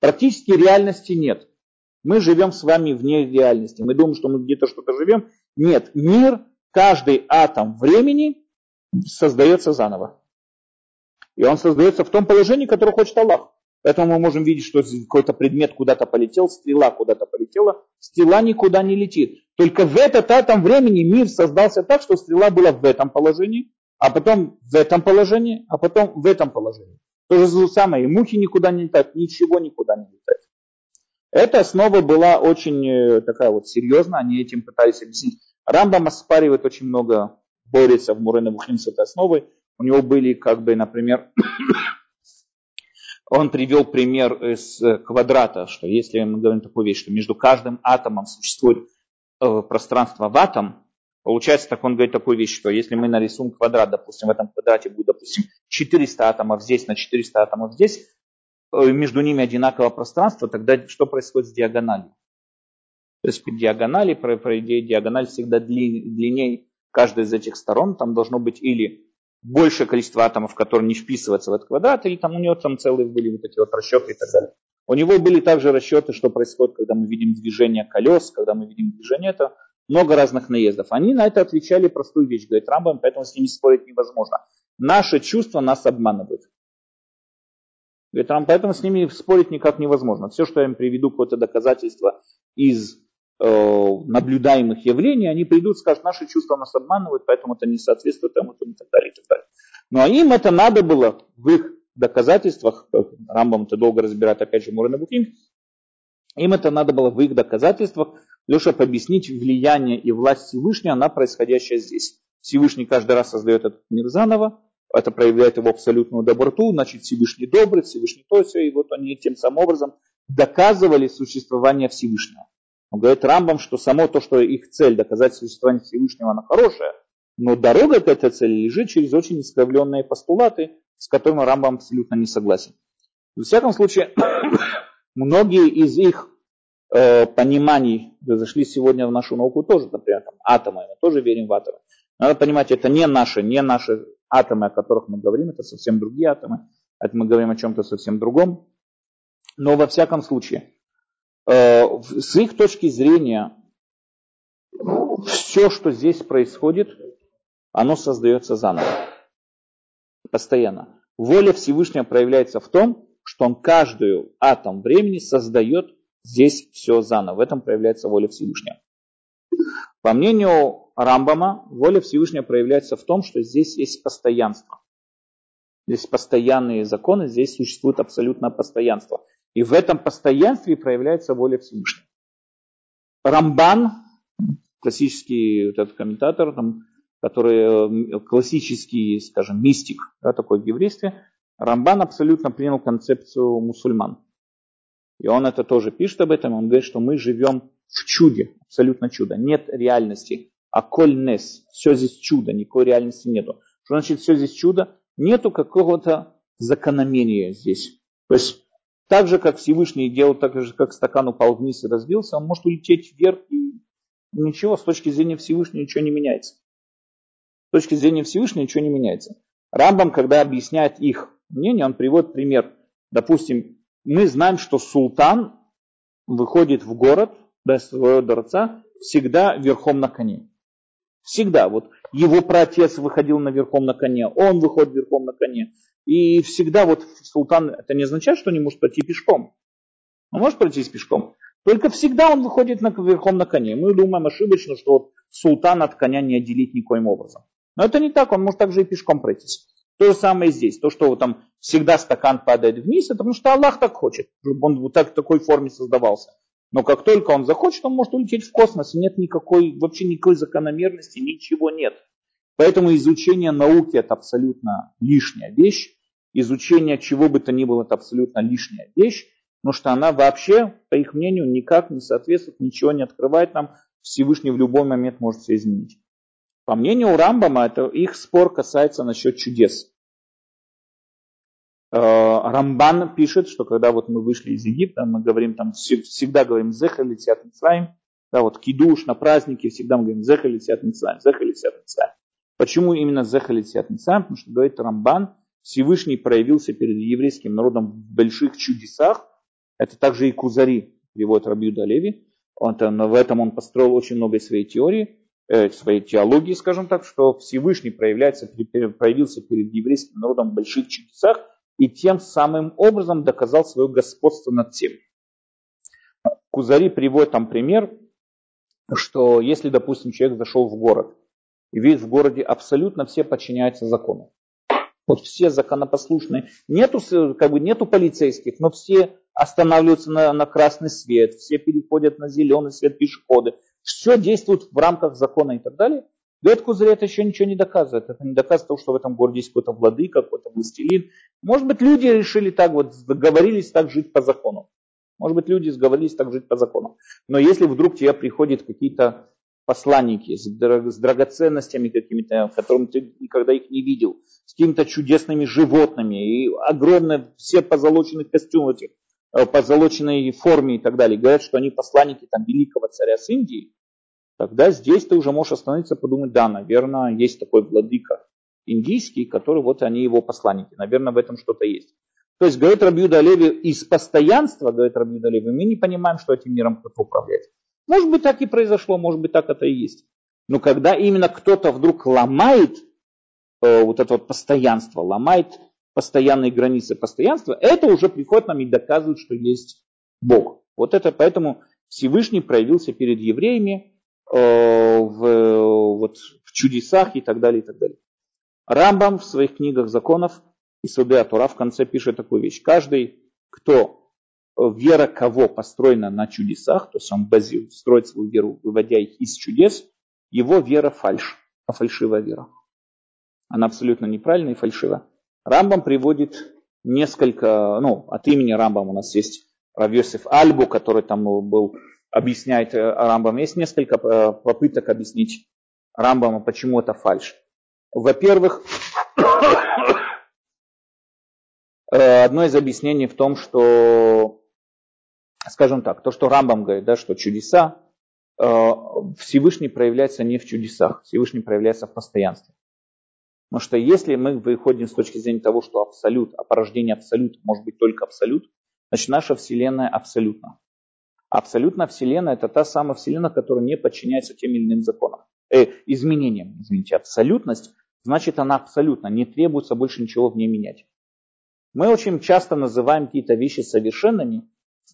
Практически реальности нет. Мы живем с вами вне реальности. Мы думаем, что мы где-то что-то живем. Нет, мир, каждый атом времени создается заново. И он создается в том положении, которое хочет Аллах. Поэтому мы можем видеть, что какой-то предмет куда-то полетел, стрела куда-то полетела, стрела никуда не летит. Только в этот атом времени мир создался так, что стрела была в этом положении, а потом в этом положении, а потом в этом положении. То же самое, и мухи никуда не летают, ничего никуда не летает. Эта основа была очень э, такая вот серьезная, они этим пытались объяснить. Рамбам оспаривает очень много, борется в Мурена Бухим с этой основой, у него были, как бы, например, он привел пример из э, квадрата, что если мы говорим такую вещь, что между каждым атомом существует э, пространство в атом, получается, так он говорит такую вещь, что если мы нарисуем квадрат, допустим, в этом квадрате будет, допустим, 400 атомов здесь на 400 атомов здесь, э, между ними одинаковое пространство, тогда что происходит с диагональю? То есть по диагонали, по, по диагональ всегда длиннее каждой из этих сторон, там должно быть или большее количество атомов, которые не вписываются в этот квадрат, или там у него там целые были вот эти вот расчеты и так далее. У него были также расчеты, что происходит, когда мы видим движение колес, когда мы видим движение, это много разных наездов. Они на это отвечали простую вещь, говорит Рамбам, поэтому с ними спорить невозможно. Наши чувства нас обманывают. Говорит, поэтому с ними спорить никак невозможно. Все, что я им приведу, какое-то доказательство из э, наблюдаемых явлений, они придут скажут, наши чувства нас обманывают, поэтому это не соответствует тому, и так далее, и так далее. А им это надо было в их доказательствах, Рамбам это долго разбирать, опять же, Мурен Бухим, им это надо было в их доказательствах, лишь объяснить влияние и власть Всевышнего на происходящее здесь. Всевышний каждый раз создает этот мир заново, это проявляет его абсолютную доброту, значит Всевышний добрый, Всевышний то все, и вот они тем самым образом доказывали существование Всевышнего. Он говорит Рамбам, что само то, что их цель доказать существование Всевышнего, она хорошая, но дорога к этой цели лежит через очень искривленные постулаты, с которыми Рамбам абсолютно не согласен. В всяком случае, многие из их э, пониманий зашли сегодня в нашу науку тоже, например, там, атомы, мы тоже верим в атомы. Надо понимать, это не наши, не наши атомы, о которых мы говорим, это совсем другие атомы, это мы говорим о чем-то совсем другом. Но во всяком случае, э, с их точки зрения, все, что здесь происходит, оно создается заново. Постоянно. Воля Всевышнего проявляется в том, что он каждую атом времени создает здесь все заново. В этом проявляется воля Всевышнего. По мнению Рамбама, воля Всевышнего проявляется в том, что здесь есть постоянство. Здесь постоянные законы, здесь существует абсолютное постоянство. И в этом постоянстве проявляется воля Всевышнего. Рамбан, классический вот этот комментатор, там, который э, классический, скажем, мистик, да, такой в еврействе, Рамбан абсолютно принял концепцию мусульман. И он это тоже пишет об этом, он говорит, что мы живем в чуде, абсолютно чудо. Нет реальности, а коль нес, все здесь чудо, никакой реальности нету. Что значит все здесь чудо? Нету какого-то закономерия здесь. То есть так же, как Всевышний делал, так же, как стакан упал вниз и разбился, он может улететь вверх, и ничего, с точки зрения Всевышнего ничего не меняется. С точки зрения Всевышнего ничего не меняется. Рамбам, когда объясняет их мнение, он приводит пример. Допустим, мы знаем, что султан выходит в город, до своего дворца, всегда верхом на коне. Всегда. Вот его праотец выходил на верхом на коне, он выходит верхом на коне. И всегда вот султан, это не означает, что он не может пройти пешком. Он может пройти пешком. Только всегда он выходит на, верхом на коне. Мы думаем ошибочно, что султан от коня не отделить никоим образом. Но это не так, он может также и пешком пройтись. То же самое здесь. То, что там всегда стакан падает вниз, это потому что Аллах так хочет, чтобы он вот так в такой форме создавался. Но как только он захочет, он может улететь в космос. Нет никакой, вообще никакой закономерности, ничего нет. Поэтому изучение науки это абсолютно лишняя вещь. Изучение чего бы то ни было это абсолютно лишняя вещь. Потому что она вообще, по их мнению, никак не соответствует, ничего не открывает нам. Всевышний в любой момент может все изменить. По мнению Рамбама, это их спор касается насчет чудес. Э, Рамбан пишет, что когда вот мы вышли из Египта, мы говорим там, всегда говорим «Зеха летят Мицраим», да, вот кидуш на празднике, всегда мы говорим «Зеха летят Мицраим», «Зеха летят Мицраим». Почему именно «Зеха летят Мицраим»? Потому что, говорит Рамбан, Всевышний проявился перед еврейским народом в больших чудесах. Это также и Кузари, переводит Рабиуда Леви. Он, в этом он построил очень много своей теории, э, своей теологии, скажем так, что Всевышний проявляется, проявился перед еврейским народом в больших чудесах, и тем самым образом доказал свое господство над всем. Кузари приводит там пример, что если, допустим, человек зашел в город и видит в городе абсолютно все подчиняются закону. Вот все законопослушные. Нету, как бы, нету полицейских, но все останавливаются на, на красный свет, все переходят на зеленый свет пешеходы. Все действует в рамках закона и так далее. Говорит Кузырь, это еще ничего не доказывает. Это не доказывает того, что в этом городе есть какой-то владыка, какой-то властелин. Может быть, люди решили так вот, договорились так жить по закону. Может быть, люди сговорились так жить по закону. Но если вдруг тебе приходят какие-то посланники с, с драгоценностями какими-то, которым ты никогда их не видел, с какими-то чудесными животными, и огромные все позолоченных костюмах, этих, э, позолоченной форме и так далее, говорят, что они посланники там, великого царя с Индии, тогда здесь ты уже можешь остановиться и подумать, да, наверное, есть такой владыка индийский, который вот они его посланники. Наверное, в этом что-то есть. То есть, говорит Рабиуда Леви, из постоянства, говорит Рабиуда Леви, мы не понимаем, что этим миром кто-то управляет. Может быть, так и произошло, может быть, так это и есть. Но когда именно кто-то вдруг ломает э, вот это вот постоянство, ломает постоянные границы постоянства, это уже приходит нам и доказывает, что есть Бог. Вот это поэтому Всевышний проявился перед евреями в, вот, в чудесах и так далее, и так далее. Рамбам в своих книгах законов и Суды Тура в конце пишет такую вещь. Каждый, кто э, вера кого построена на чудесах, то есть он базирует, строит свою веру, выводя их из чудес, его вера фальш, а фальшивая вера. Она абсолютно неправильная и фальшивая. Рамбам приводит несколько, ну, от имени Рамбам у нас есть Равьосиф Альбу, который там был, объясняет э, Рамбам. Есть несколько э, попыток объяснить Рамбама, почему это фальш. Во-первых, э, одно из объяснений в том, что, скажем так, то, что Рамбам говорит, да, что чудеса, Всевышний проявляется не в чудесах, Всевышний проявляется в постоянстве. Потому что если мы выходим с точки зрения того, что абсолют, а порождение абсолюта может быть только абсолют, значит наша Вселенная абсолютна. Абсолютно Вселенная это та самая Вселенная, которая не подчиняется тем или иным законам. Э, изменениям, извините. Абсолютность значит она абсолютно, не требуется больше ничего в ней менять. Мы очень часто называем какие-то вещи совершенными,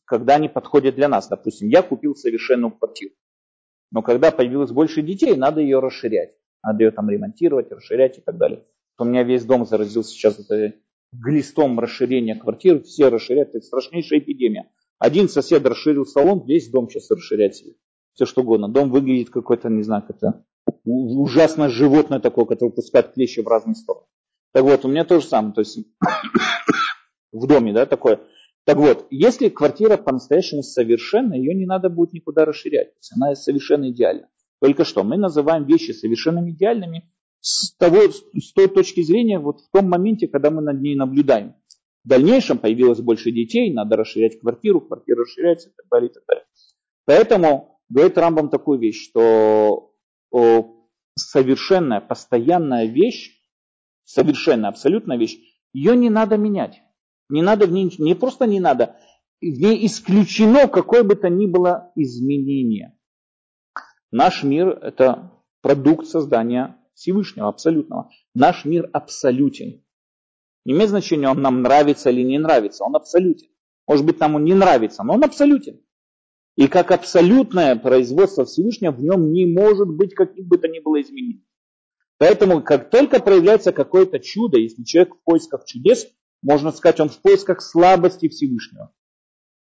когда они подходят для нас. Допустим, я купил совершенную квартиру. Но когда появилось больше детей, надо ее расширять надо ее там ремонтировать, расширять и так далее. У меня весь дом заразился сейчас это глистом расширения квартир, все расширяют, это страшнейшая эпидемия. Один сосед расширил салон, весь дом сейчас расширяет себе. Все что угодно. Дом выглядит какой-то, не знаю, как это ужасное животное такое, которое пускает клещи в разные стороны. Так вот, у меня то же самое, то есть в доме, да, такое. Так вот, если квартира по-настоящему совершенна, ее не надо будет никуда расширять. То есть она совершенно идеальна. Только что мы называем вещи совершенно идеальными с, того, с той точки зрения, вот в том моменте, когда мы над ней наблюдаем. В дальнейшем появилось больше детей, надо расширять квартиру, квартира расширяется и так далее, и так далее. Поэтому говорит Рамбам такую вещь, что совершенная, постоянная вещь, совершенная, абсолютная вещь, ее не надо менять. Не надо в ней, не просто не надо, в ней исключено какое бы то ни было изменение. Наш мир – это продукт создания Всевышнего, абсолютного. Наш мир абсолютен. Не имеет значения, он нам нравится или не нравится, он абсолютен. Может быть, нам он не нравится, но он абсолютен. И как абсолютное производство Всевышнего, в нем не может быть каких бы то ни было изменений. Поэтому, как только проявляется какое-то чудо, если человек в поисках чудес, можно сказать, он в поисках слабости Всевышнего.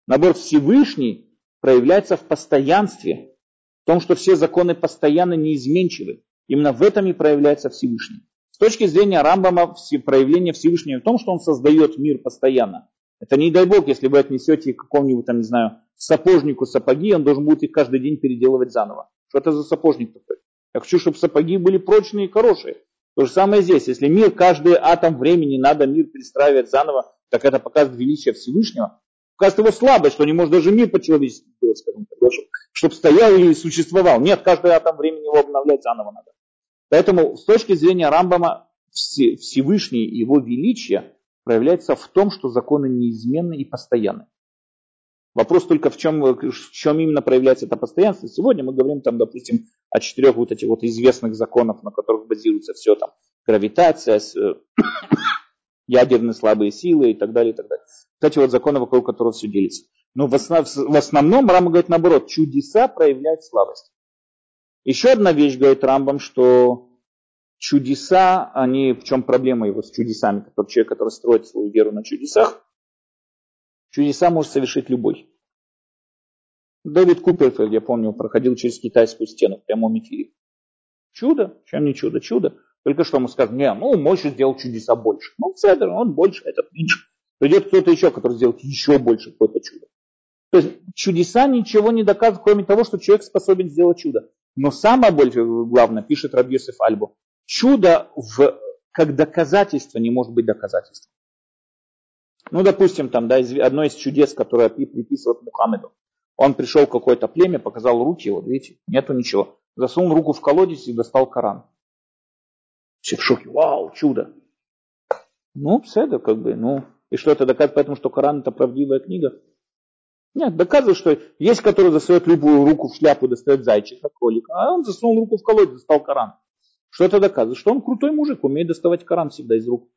Набор Всевышний проявляется в постоянстве, в том, что все законы постоянно неизменчивы. Именно в этом и проявляется Всевышний. С точки зрения Рамбама, проявление Всевышнего в том, что он создает мир постоянно. Это не дай бог, если вы отнесете какому-нибудь, там, не знаю, сапожнику сапоги, он должен будет их каждый день переделывать заново. Что это за сапожник такой? Я хочу, чтобы сапоги были прочные и хорошие. То же самое здесь. Если мир, каждый атом времени надо мир перестраивать заново, так это показывает величие Всевышнего. Показывает его слабость, что не может даже мир по-человечески сделать, скажем так чтобы стоял и существовал. Нет, каждый атом времени его обновлять заново надо. Поэтому с точки зрения Рамбама Всевышний его величие проявляется в том, что законы неизменны и постоянны. Вопрос только в чем, в чем именно проявляется это постоянство. Сегодня мы говорим там, допустим, о четырех вот этих вот известных законах, на которых базируется все там. Гравитация, ядерные слабые силы и так далее, и так далее. Кстати, вот законы, вокруг которых все делится. Но в, основ, в основном Рама говорит наоборот, чудеса проявляют слабость. Еще одна вещь, говорит Рамбам, что чудеса, они, в чем проблема его с чудесами, который, человек, который строит свою веру на чудесах, чудеса может совершить любой. Дэвид Куперфельд, я помню, проходил через китайскую стену в прямом эфире. Чудо? Чем не чудо? Чудо. Только что мы скажем, не, ну Мойша сделал чудеса больше. Ну, Цедр, он больше, этот меньше. Придет кто-то еще, который сделает еще больше какое-то чудо. То есть чудеса ничего не доказывают, кроме того, что человек способен сделать чудо. Но самое большое, главное, пишет Рабьесов Альбу, чудо в, как доказательство не может быть доказательством. Ну, допустим, там, да, одно из чудес, которое приписывают Мухаммеду. Он пришел в какое-то племя, показал руки, вот видите, нету ничего. Засунул руку в колодец и достал Коран. Все в шоке, вау, чудо. Ну, все это как бы, ну, и что это доказывает, поэтому что Коран это правдивая книга? Нет, доказывает, что есть, который засует любую руку в шляпу, достает зайчика, кролика, а он засунул руку в колодец, достал Коран. Что это доказывает? Что он крутой мужик, умеет доставать Коран всегда из рук.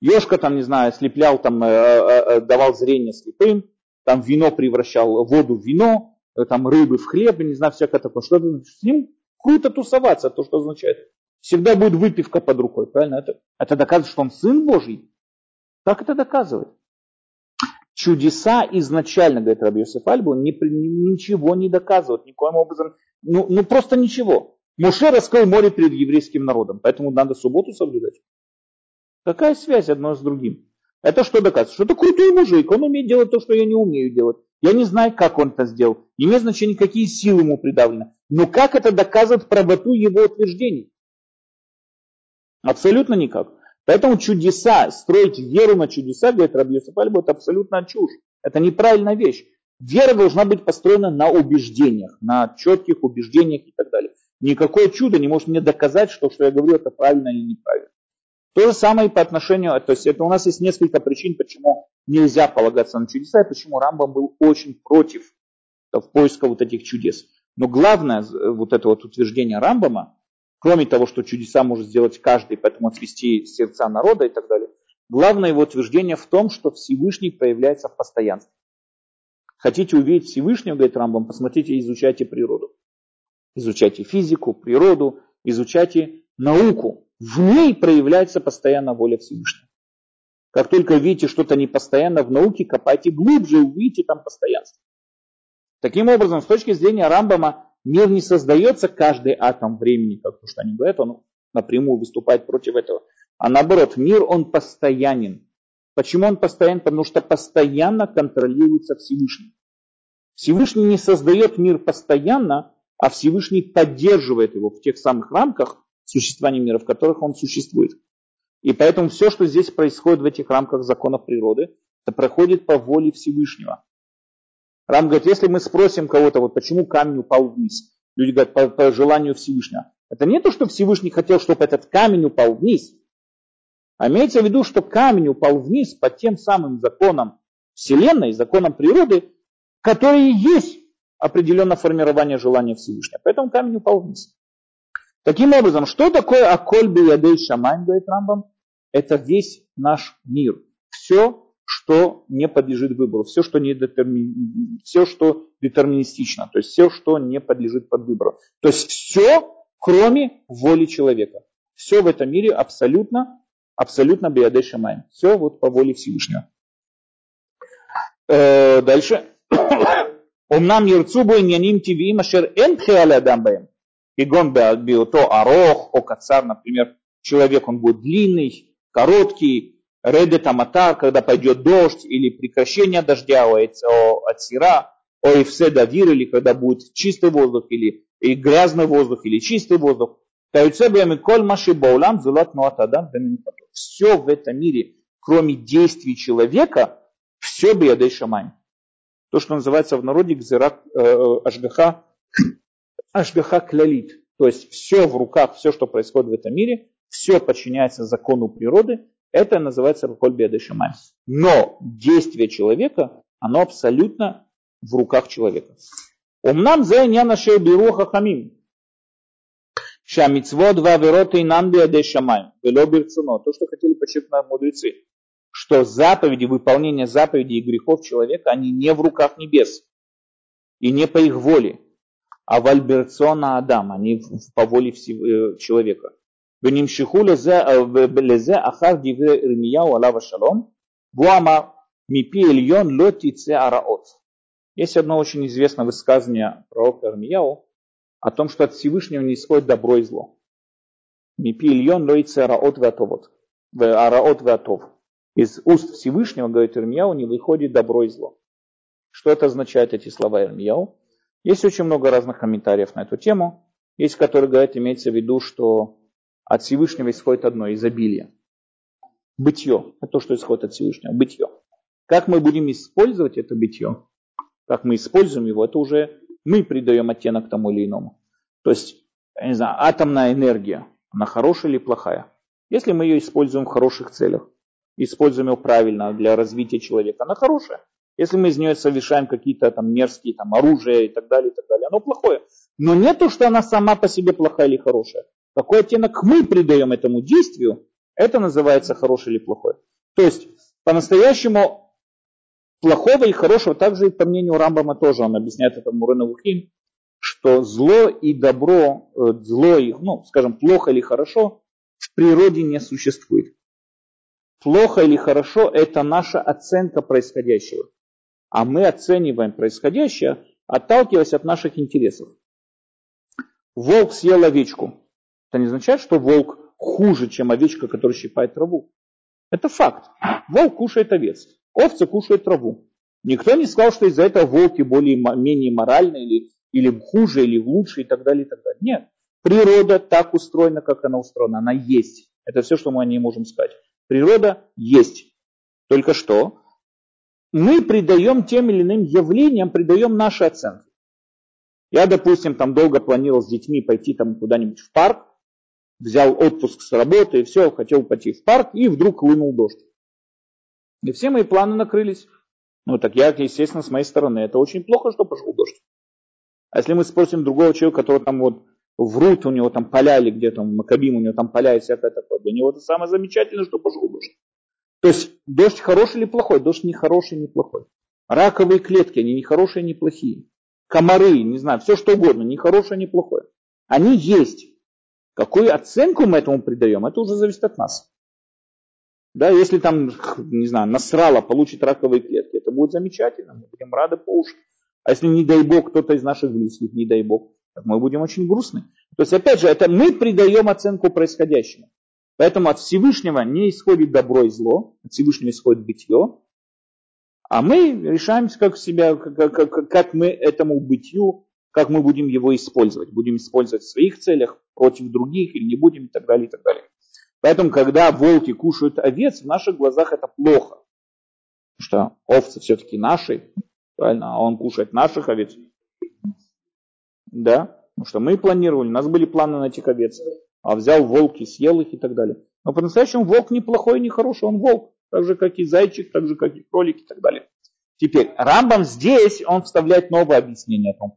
Ешка там, не знаю, слеплял, там, э, э, давал зрение слепым, там вино превращал, воду в вино, там рыбы в хлеб, не знаю, всякое такое. Что С ним круто тусоваться, то, что означает. Всегда будет выпивка под рукой, правильно? Это, это доказывает, что он сын Божий. Как это доказывает? Чудеса изначально, говорит Раби Йосеф Альбу, ни, ничего не доказывают, никоим образом, ну, ну просто ничего. Муше раскрыл море перед еврейским народом, поэтому надо субботу соблюдать. Какая связь одно с другим? Это что доказывает? Что это крутой мужик, он умеет делать то, что я не умею делать. Я не знаю, как он это сделал. Не имеет значения, какие силы ему придавлены. Но как это доказывает правоту его утверждений? Абсолютно никак. Поэтому чудеса, строить веру на чудеса, говорит Раби Йосиф Альбу, это абсолютно чушь. Это неправильная вещь. Вера должна быть построена на убеждениях, на четких убеждениях и так далее. Никакое чудо не может мне доказать, что, что я говорю, это правильно или неправильно. То же самое и по отношению, то есть это у нас есть несколько причин, почему нельзя полагаться на чудеса, и почему Рамбам был очень против в поиска вот этих чудес. Но главное вот это вот утверждение Рамбама, Кроме того, что чудеса может сделать каждый, поэтому отвести сердца народа и так далее. Главное его утверждение в том, что Всевышний проявляется в постоянстве. Хотите увидеть Всевышнего, говорит Рамбам, посмотрите и изучайте природу. Изучайте физику, природу, изучайте науку. В ней проявляется постоянно воля Всевышнего. Как только видите что-то непостоянно в науке, копайте глубже, увидите там постоянство. Таким образом, с точки зрения Рамбама, Мир не создается каждый атом времени, как то, что они говорят, он напрямую выступает против этого. А наоборот, мир, он постоянен. Почему он постоянен? Потому что постоянно контролируется Всевышний. Всевышний не создает мир постоянно, а Всевышний поддерживает его в тех самых рамках существования мира, в которых он существует. И поэтому все, что здесь происходит в этих рамках законов природы, это проходит по воле Всевышнего. Рам говорит, если мы спросим кого-то, вот почему камень упал вниз, люди говорят, по, по желанию Всевышнего. Это не то, что Всевышний хотел, чтобы этот камень упал вниз, а имеется в виду, что камень упал вниз по тем самым законам Вселенной, законам природы, которые есть определенное формирование желания Всевышнего. Поэтому камень упал вниз. Таким образом, что такое Аколь Биядей Шамайн, говорит Рамбам? Это весь наш мир. Все, что не подлежит выбору, все, что, не детерми... все, что детерминистично, то есть все, что не подлежит под выбором, То есть все, кроме воли человека. Все в этом мире абсолютно, абсолютно биаде шамай. Все вот по воле Всевышнего. Э, дальше. Умнам ярцубу иньяним тивиим ашер эн. Игон биото арох, о кацар, например, человек, он будет длинный, короткий, Реде Таматар, когда пойдет дождь, или прекращение дождя, от сира, о Ивсе Давир, или когда будет чистый воздух, или и грязный воздух, или чистый воздух. Все в этом мире, кроме действий человека, все биадей шамань. То, что называется в народе гзират э, ашгаха, ашгаха клялит. То есть все в руках, все, что происходит в этом мире, все подчиняется закону природы, это называется шамай. Но действие человека, оно абсолютно в руках человека. Умнам за иняна шей беру хахамим. Шамицвод вавероты инан биаде шамай. Вело берцуно. То, что хотели подчеркнуть мудрецы. Что заповеди, выполнение заповедей и грехов человека, они не в руках небес. И не по их воле. А вальберцона Адам, они по воле человека. ונמשכו לזה, לזה אחר דברי ירמיהו עליו השלום, והוא אמר, מפי עליון לא תצא הרעות. Есть одно очень известное высказывание пророка Ирмияу о том, что от Всевышнего не исходит добро и зло. Мипи ильон лоице раот ватовот. Араот ватов. Из уст Всевышнего, говорит Ирмияу, не выходит добро и зло. Что это означает, эти слова Ирмияу? Есть очень много разных комментариев на эту тему. Есть, которые говорят, имеется в виду, что от Всевышнего исходит одно – изобилие. Бытие. Это то, что исходит от Всевышнего. Бытие. Как мы будем использовать это бытие, как мы используем его, это уже мы придаем оттенок тому или иному. То есть, я не знаю, атомная энергия, она хорошая или плохая? Если мы ее используем в хороших целях, используем ее правильно для развития человека, она хорошая. Если мы из нее совершаем какие-то там мерзкие там, оружия и так далее, и так далее, оно плохое. Но не то, что она сама по себе плохая или хорошая. Какой оттенок мы придаем этому действию, это называется хорошее или плохое. То есть, по-настоящему, плохого и хорошего, также и по мнению Рамбама тоже, он объясняет это Мурена Вухим, что зло и добро, э, зло и, ну, скажем, плохо или хорошо в природе не существует. Плохо или хорошо – это наша оценка происходящего. А мы оцениваем происходящее, отталкиваясь от наших интересов. Волк съел овечку. Это не означает, что волк хуже, чем овечка, которая щипает траву. Это факт. Волк кушает овец, овцы кушают траву. Никто не сказал, что из-за этого волки более, менее моральны или, или хуже, или лучше и так далее, и так далее. Нет. Природа так устроена, как она устроена. Она есть. Это все, что мы о ней можем сказать. Природа есть. Только что мы придаем тем или иным явлениям, придаем наши оценки. Я, допустим, там долго планировал с детьми пойти там куда-нибудь в парк, взял отпуск с работы и все, хотел пойти в парк, и вдруг лынул дождь. И все мои планы накрылись. Ну так я, естественно, с моей стороны, это очень плохо, что пошел дождь. А если мы спросим другого человека, который там вот врут, у него там поля или где-то, Макабим, у него там поля и всякое такое, для него это самое замечательное, что пошел дождь. То есть дождь хороший или плохой? Дождь не хороший, не плохой. Раковые клетки, они не хорошие, не плохие. Комары, не знаю, все что угодно, не хорошее, не плохое. Они есть. Какую оценку мы этому придаем, это уже зависит от нас. Да, если там, не знаю, насрало получит раковые клетки, это будет замечательно, мы будем рады по уши. А если, не дай бог, кто-то из наших близких, не дай бог, мы будем очень грустны. То есть, опять же, это мы придаем оценку происходящему. Поэтому от Всевышнего не исходит добро и зло, от Всевышнего исходит бытие, а мы решаемся, как, себя, как, как, как мы этому бытию, как мы будем его использовать. Будем использовать в своих целях, против других или не будем и так далее, и так далее. Поэтому, когда волки кушают овец, в наших глазах это плохо. Потому что овцы все-таки наши, правильно, а он кушает наших овец. Да, потому что мы планировали, у нас были планы на этих овец, а взял волки, съел их и так далее. Но по-настоящему волк не плохой, не хороший, он волк. Так же, как и зайчик, так же, как и кролик и так далее. Теперь, Рамбам здесь, он вставляет новое объяснение этому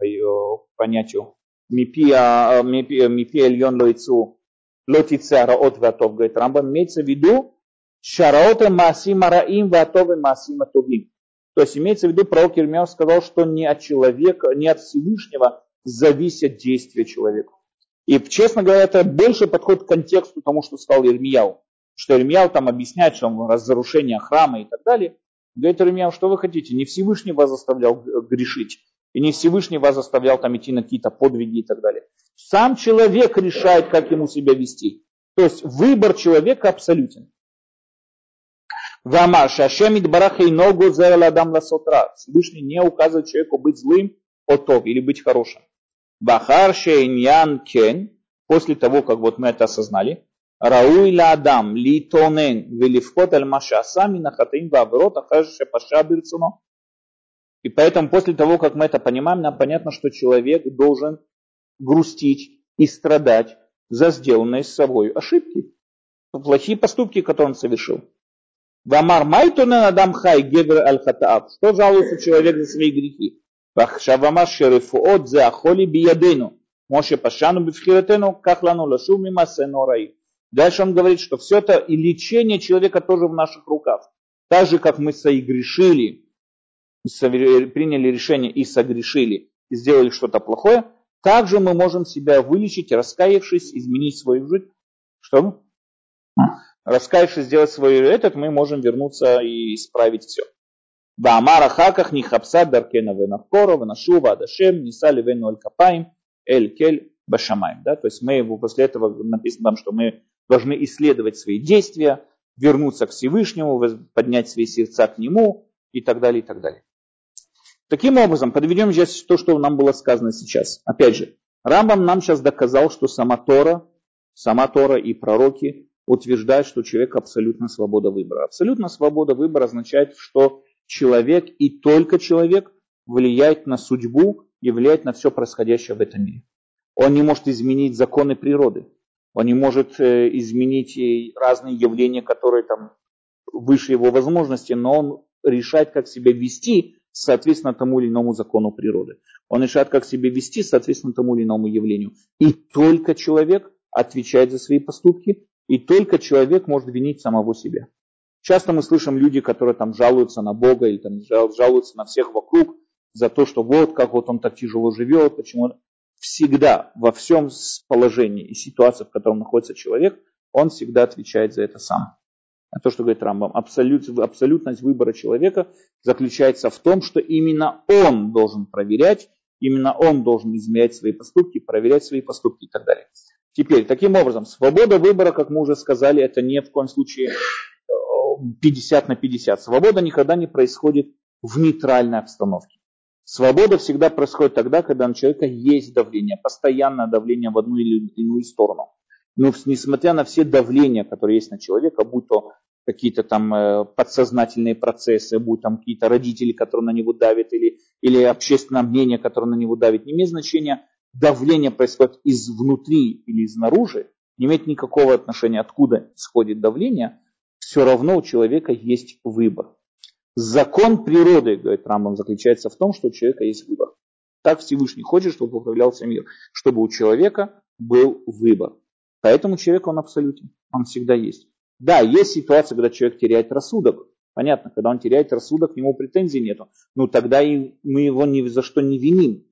понятию. Мипи эльон лойцу лотице раот ватов, говорит Рамбам, имеется в виду шараота масима раим ватовы масима тувим. То есть имеется в виду, пророк Ирмияу сказал, что не от человека, не от Всевышнего зависят действия человека. И, честно говоря, это больше подходит к контексту тому, что сказал Ирмияу. Что Ирмияу там объясняет, что он разрушение храма и так далее. Говорит Ирмияу, что вы хотите? Не Всевышний вас заставлял грешить. И не Всевышний вас заставлял там идти на какие-то подвиги и так далее. Сам человек решает, как ему себя вести. То есть выбор человека абсолютен. Вамар, Шашемид Барахей Ногу Адам Ласотра. Всевышний не указывает человеку быть злым, отов, или быть хорошим. Бахар Шейньян Кен, после того, как вот мы это осознали, Рауй ла Адам литонен веливхот аль маша сами нахатим ваврот ахаши паша бирцуно. И поэтому после того, как мы это понимаем, нам понятно, что человек должен грустить и страдать за сделанные с собой ошибки, плохие поступки, которые он совершил. Вамар майтуна надам хай гевер аль хатаав. Что жалуется человек за свои грехи? Вахшавамар шерифуот за ахоли биядену. Моше пашану бифхиратену кахлану лашу мимо сенораи. Дальше он говорит, что все это и лечение человека тоже в наших руках. Так же, как мы соигрешили Э, приняли решение и согрешили, и сделали что-то плохое, также мы можем себя вылечить, раскаявшись, изменить свою жизнь. Что? Раскаявшись, сделать свой этот, мы можем вернуться и исправить все. Баамара хаках нихапса даркена венавкора венашува адашем нисали вену аль капаем эль кель башамаем. Да? То есть мы после этого написано там, что мы должны исследовать свои действия, вернуться к Всевышнему, поднять свои сердца к Нему и так далее, и так далее. Таким образом, подведем сейчас то, что нам было сказано сейчас. Опять же, Рамбам нам сейчас доказал, что сама Тора, сама Тора и пророки утверждают, что у человека абсолютно свобода выбора. Абсолютно свобода выбора означает, что человек и только человек влияет на судьбу и влияет на все происходящее в этом мире. Он не может изменить законы природы. Он не может э, изменить разные явления, которые там выше его возможности, но он решает, как себя вести соответственно тому или иному закону природы. Он решает, как себя вести соответственно тому или иному явлению. И только человек отвечает за свои поступки, и только человек может винить самого себя. Часто мы слышим люди, которые там жалуются на Бога или там жалуются на всех вокруг за то, что вот как вот он так тяжело живет, почему всегда во всем положении и ситуации, в котором находится человек, он всегда отвечает за это сам. А то, что говорит Рамбам, абсолют, абсолютность выбора человека заключается в том, что именно он должен проверять, именно он должен измерять свои поступки, проверять свои поступки и так далее. Теперь, таким образом, свобода выбора, как мы уже сказали, это не в коем случае 50 на 50. Свобода никогда не происходит в нейтральной обстановке. Свобода всегда происходит тогда, когда у человека есть давление, постоянное давление в одну или иную сторону. Но несмотря на все давления, которые есть на человека, будь то какие-то там э, подсознательные процессы, будь там какие-то родители, которые на него давят, или, или общественное мнение, которое на него давит, не имеет значения, давление происходит изнутри или изнаружи, не имеет никакого отношения, откуда исходит давление, все равно у человека есть выбор. Закон природы, говорит Рамбам, заключается в том, что у человека есть выбор. Так Всевышний хочет, чтобы управлялся мир, чтобы у человека был выбор. Поэтому человек, он абсолютен, он всегда есть. Да, есть ситуация, когда человек теряет рассудок. Понятно, когда он теряет рассудок, к нему претензий нету. Ну тогда и мы его ни за что не виним.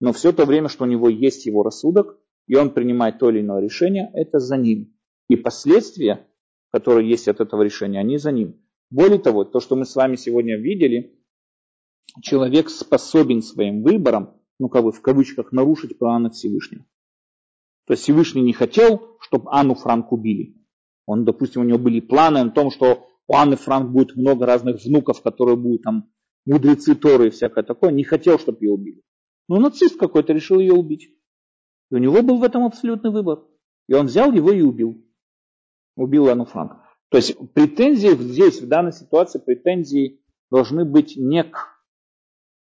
Но все то время, что у него есть его рассудок, и он принимает то или иное решение, это за ним. И последствия, которые есть от этого решения, они за ним. Более того, то, что мы с вами сегодня видели, человек способен своим выбором, ну как бы в кавычках, нарушить планы Всевышнего. То есть Всевышний не хотел, чтобы Анну Франк убили. Он, допустим, у него были планы о том, что у Анны Франк будет много разных внуков, которые будут там мудрецы Торы и всякое такое. Не хотел, чтобы ее убили. Но нацист какой-то решил ее убить. И у него был в этом абсолютный выбор. И он взял его и убил. Убил Анну Франк. То есть претензии здесь, в данной ситуации, претензии должны быть не к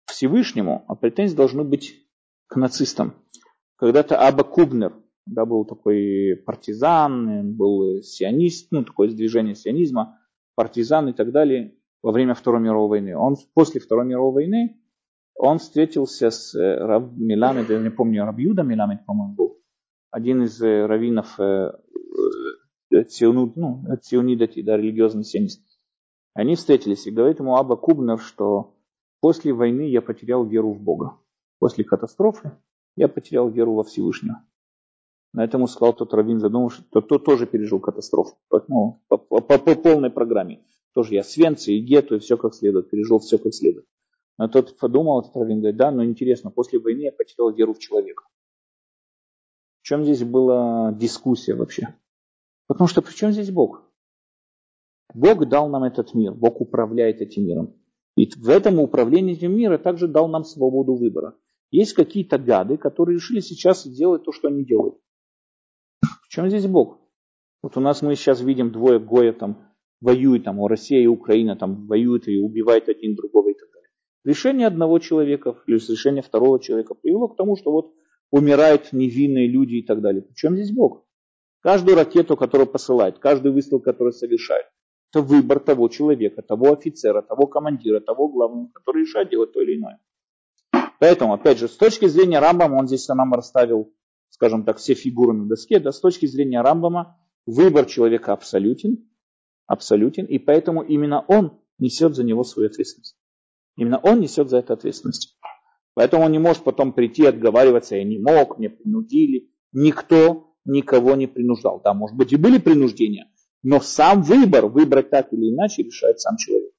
Всевышнему, а претензии должны быть к нацистам. Когда-то Аба Кубнер, да, был такой партизан, был сионист, ну, такое движение сионизма, партизан и так далее во время Второй мировой войны. Он после Второй мировой войны он встретился с э, Раб Миламед, я не помню, Рабьюда Миламед, по-моему, был, один из э, раввинов э, ционут, ну, ционидати, да, религиозный сионист. Они встретились и говорит ему Аба Кубнер, что после войны я потерял веру в Бога. После катастрофы я потерял веру во Всевышнего. На этом сказал тот раввин, задумавшись, тот, тот тоже пережил катастрофу. Ну, по, по, по, по полной программе. Тоже я Свенцы и Гету, и все как следует, пережил все как следует. Но тот подумал, этот раввин говорит, да, но интересно, после войны я потерял веру в человека. В чем здесь была дискуссия вообще? Потому что при чем здесь Бог? Бог дал нам этот мир, Бог управляет этим миром. И в этом управлении этим миром также дал нам свободу выбора. Есть какие-то гады, которые решили сейчас делать то, что они делают. Чем здесь Бог? Вот у нас мы сейчас видим двое Гоя там воюют, там, Россия и Украина там воюют и убивают один другого и так далее. Решение одного человека или решение второго человека привело к тому, что вот умирают невинные люди и так далее. В чем здесь Бог? Каждую ракету, которую посылает, каждый выстрел, который совершает, это выбор того человека, того офицера, того командира, того главного, который решает делать то или иное. Поэтому, опять же, с точки зрения Рамбама, он здесь нам расставил, скажем так, все фигуры на доске, да, с точки зрения Рамбама, выбор человека абсолютен, абсолютен, и поэтому именно он несет за него свою ответственность. Именно он несет за это ответственность. Поэтому он не может потом прийти отговариваться, я не мог, мне принудили. Никто никого не принуждал. Да, может быть и были принуждения, но сам выбор, выбрать так или иначе, решает сам человек.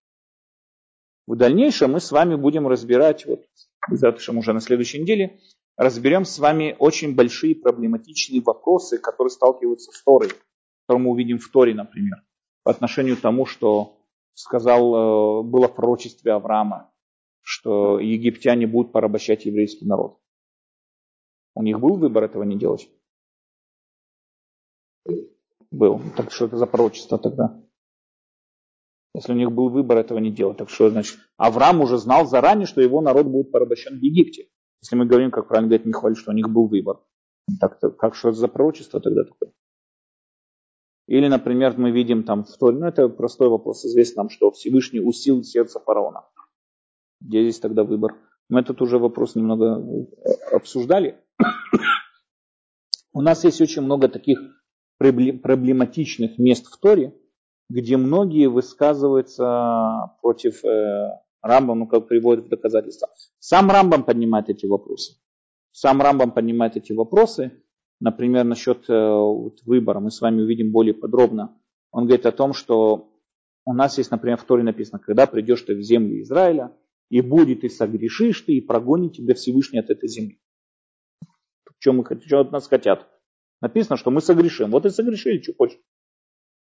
В дальнейшем мы с вами будем разбирать, вот завтра уже на следующей неделе, разберем с вами очень большие проблематичные вопросы, которые сталкиваются с Торой, которые мы увидим в Торе, например, по отношению к тому, что сказал, э, было в пророчестве Авраама, что египтяне будут порабощать еврейский народ. У них был выбор этого не делать? был. Так что это за пророчество тогда? Если у них был выбор этого не делать. Так что значит, Авраам уже знал заранее, что его народ будет порабощен в Египте. Если мы говорим, как правильно говорит Михаил, что у них был выбор. Так, как что за пророчество тогда такое? Или, например, мы видим там в Торе, ну это простой вопрос, известно нам, что Всевышний усил сердце фараона. Где здесь тогда выбор? Мы этот уже вопрос немного обсуждали. У нас есть очень много таких проблематичных мест в Торе, где многие высказываются против э, Рамбам, ну, как приводят в доказательства. Сам Рамбам поднимает эти вопросы. Сам Рамбам поднимает эти вопросы. Например, насчет э, вот, выбора. Мы с вами увидим более подробно. Он говорит о том, что у нас есть, например, в Торе написано, когда придешь ты в землю Израиля, и будет и согрешишь ты, и прогонит тебя Всевышний от этой земли. Что, мы, что от нас хотят? Написано, что мы согрешим. Вот и согрешили, что хочешь.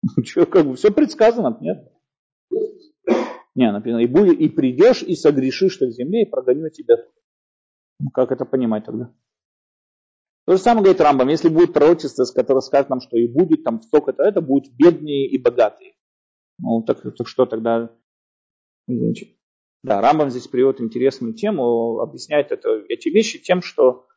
Что, как бы, все предсказано, нет? Не, написано, и, будет, и придешь, и согрешишь ты в земле, и прогоню тебя. Ну, как это понимать тогда? То же самое говорит Рамбам, если будет пророчество, с которого скажет нам, что и будет там столько-то, это будут бедные и богатые. Ну, так, так что тогда... Да, Рамбам здесь приводит интересную тему, объясняет это, эти вещи тем, что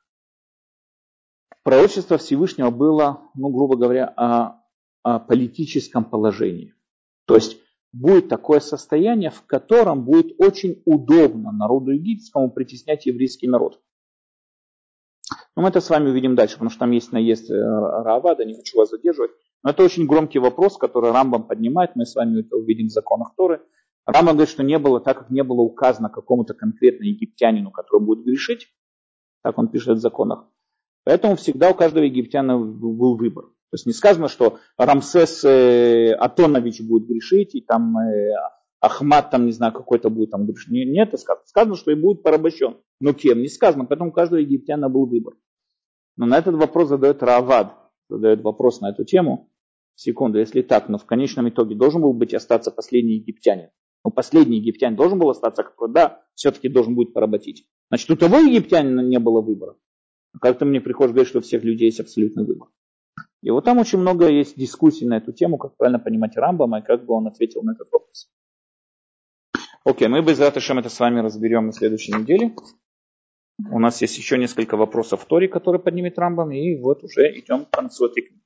пророчество Всевышнего было, ну, грубо говоря, о, о политическом положении. То есть будет такое состояние, в котором будет очень удобно народу египетскому притеснять еврейский народ. Но мы это с вами увидим дальше, потому что там есть наезд э, Раавада, не хочу вас задерживать. Но это очень громкий вопрос, который Рамбам поднимает, мы с вами это увидим в законах Торы. Рамбам говорит, что не было, так как не было указано какому-то конкретно египтянину, который будет грешить, так он пишет в законах, поэтому всегда у каждого египтяна был выбор. То есть не сказано, что Рамсес э, Атонович будет грешить, и там э, Ахмат, там, не знаю, какой-то будет там грешить. Нет, это сказано. Сказано, что и будет порабощен. Но кем? Не сказано, поэтому у каждого египтяна был выбор. Но на этот вопрос задает Равад, задает вопрос на эту тему. Секунду, если так, но в конечном итоге должен был быть остаться последний египтянин. Но последний египтянин должен был остаться, который, да, все-таки должен будет поработить. Значит, у того египтянина не было выбора. Как ты мне приходишь говорить, что у всех людей есть абсолютный выбор. И вот там очень много есть дискуссий на эту тему, как правильно понимать Рамбама и как бы он ответил на этот вопрос. Окей, мы без Раташем это с вами разберем на следующей неделе. У нас есть еще несколько вопросов в Торе, которые поднимет Рамбам, и вот уже идем к концу этой книги.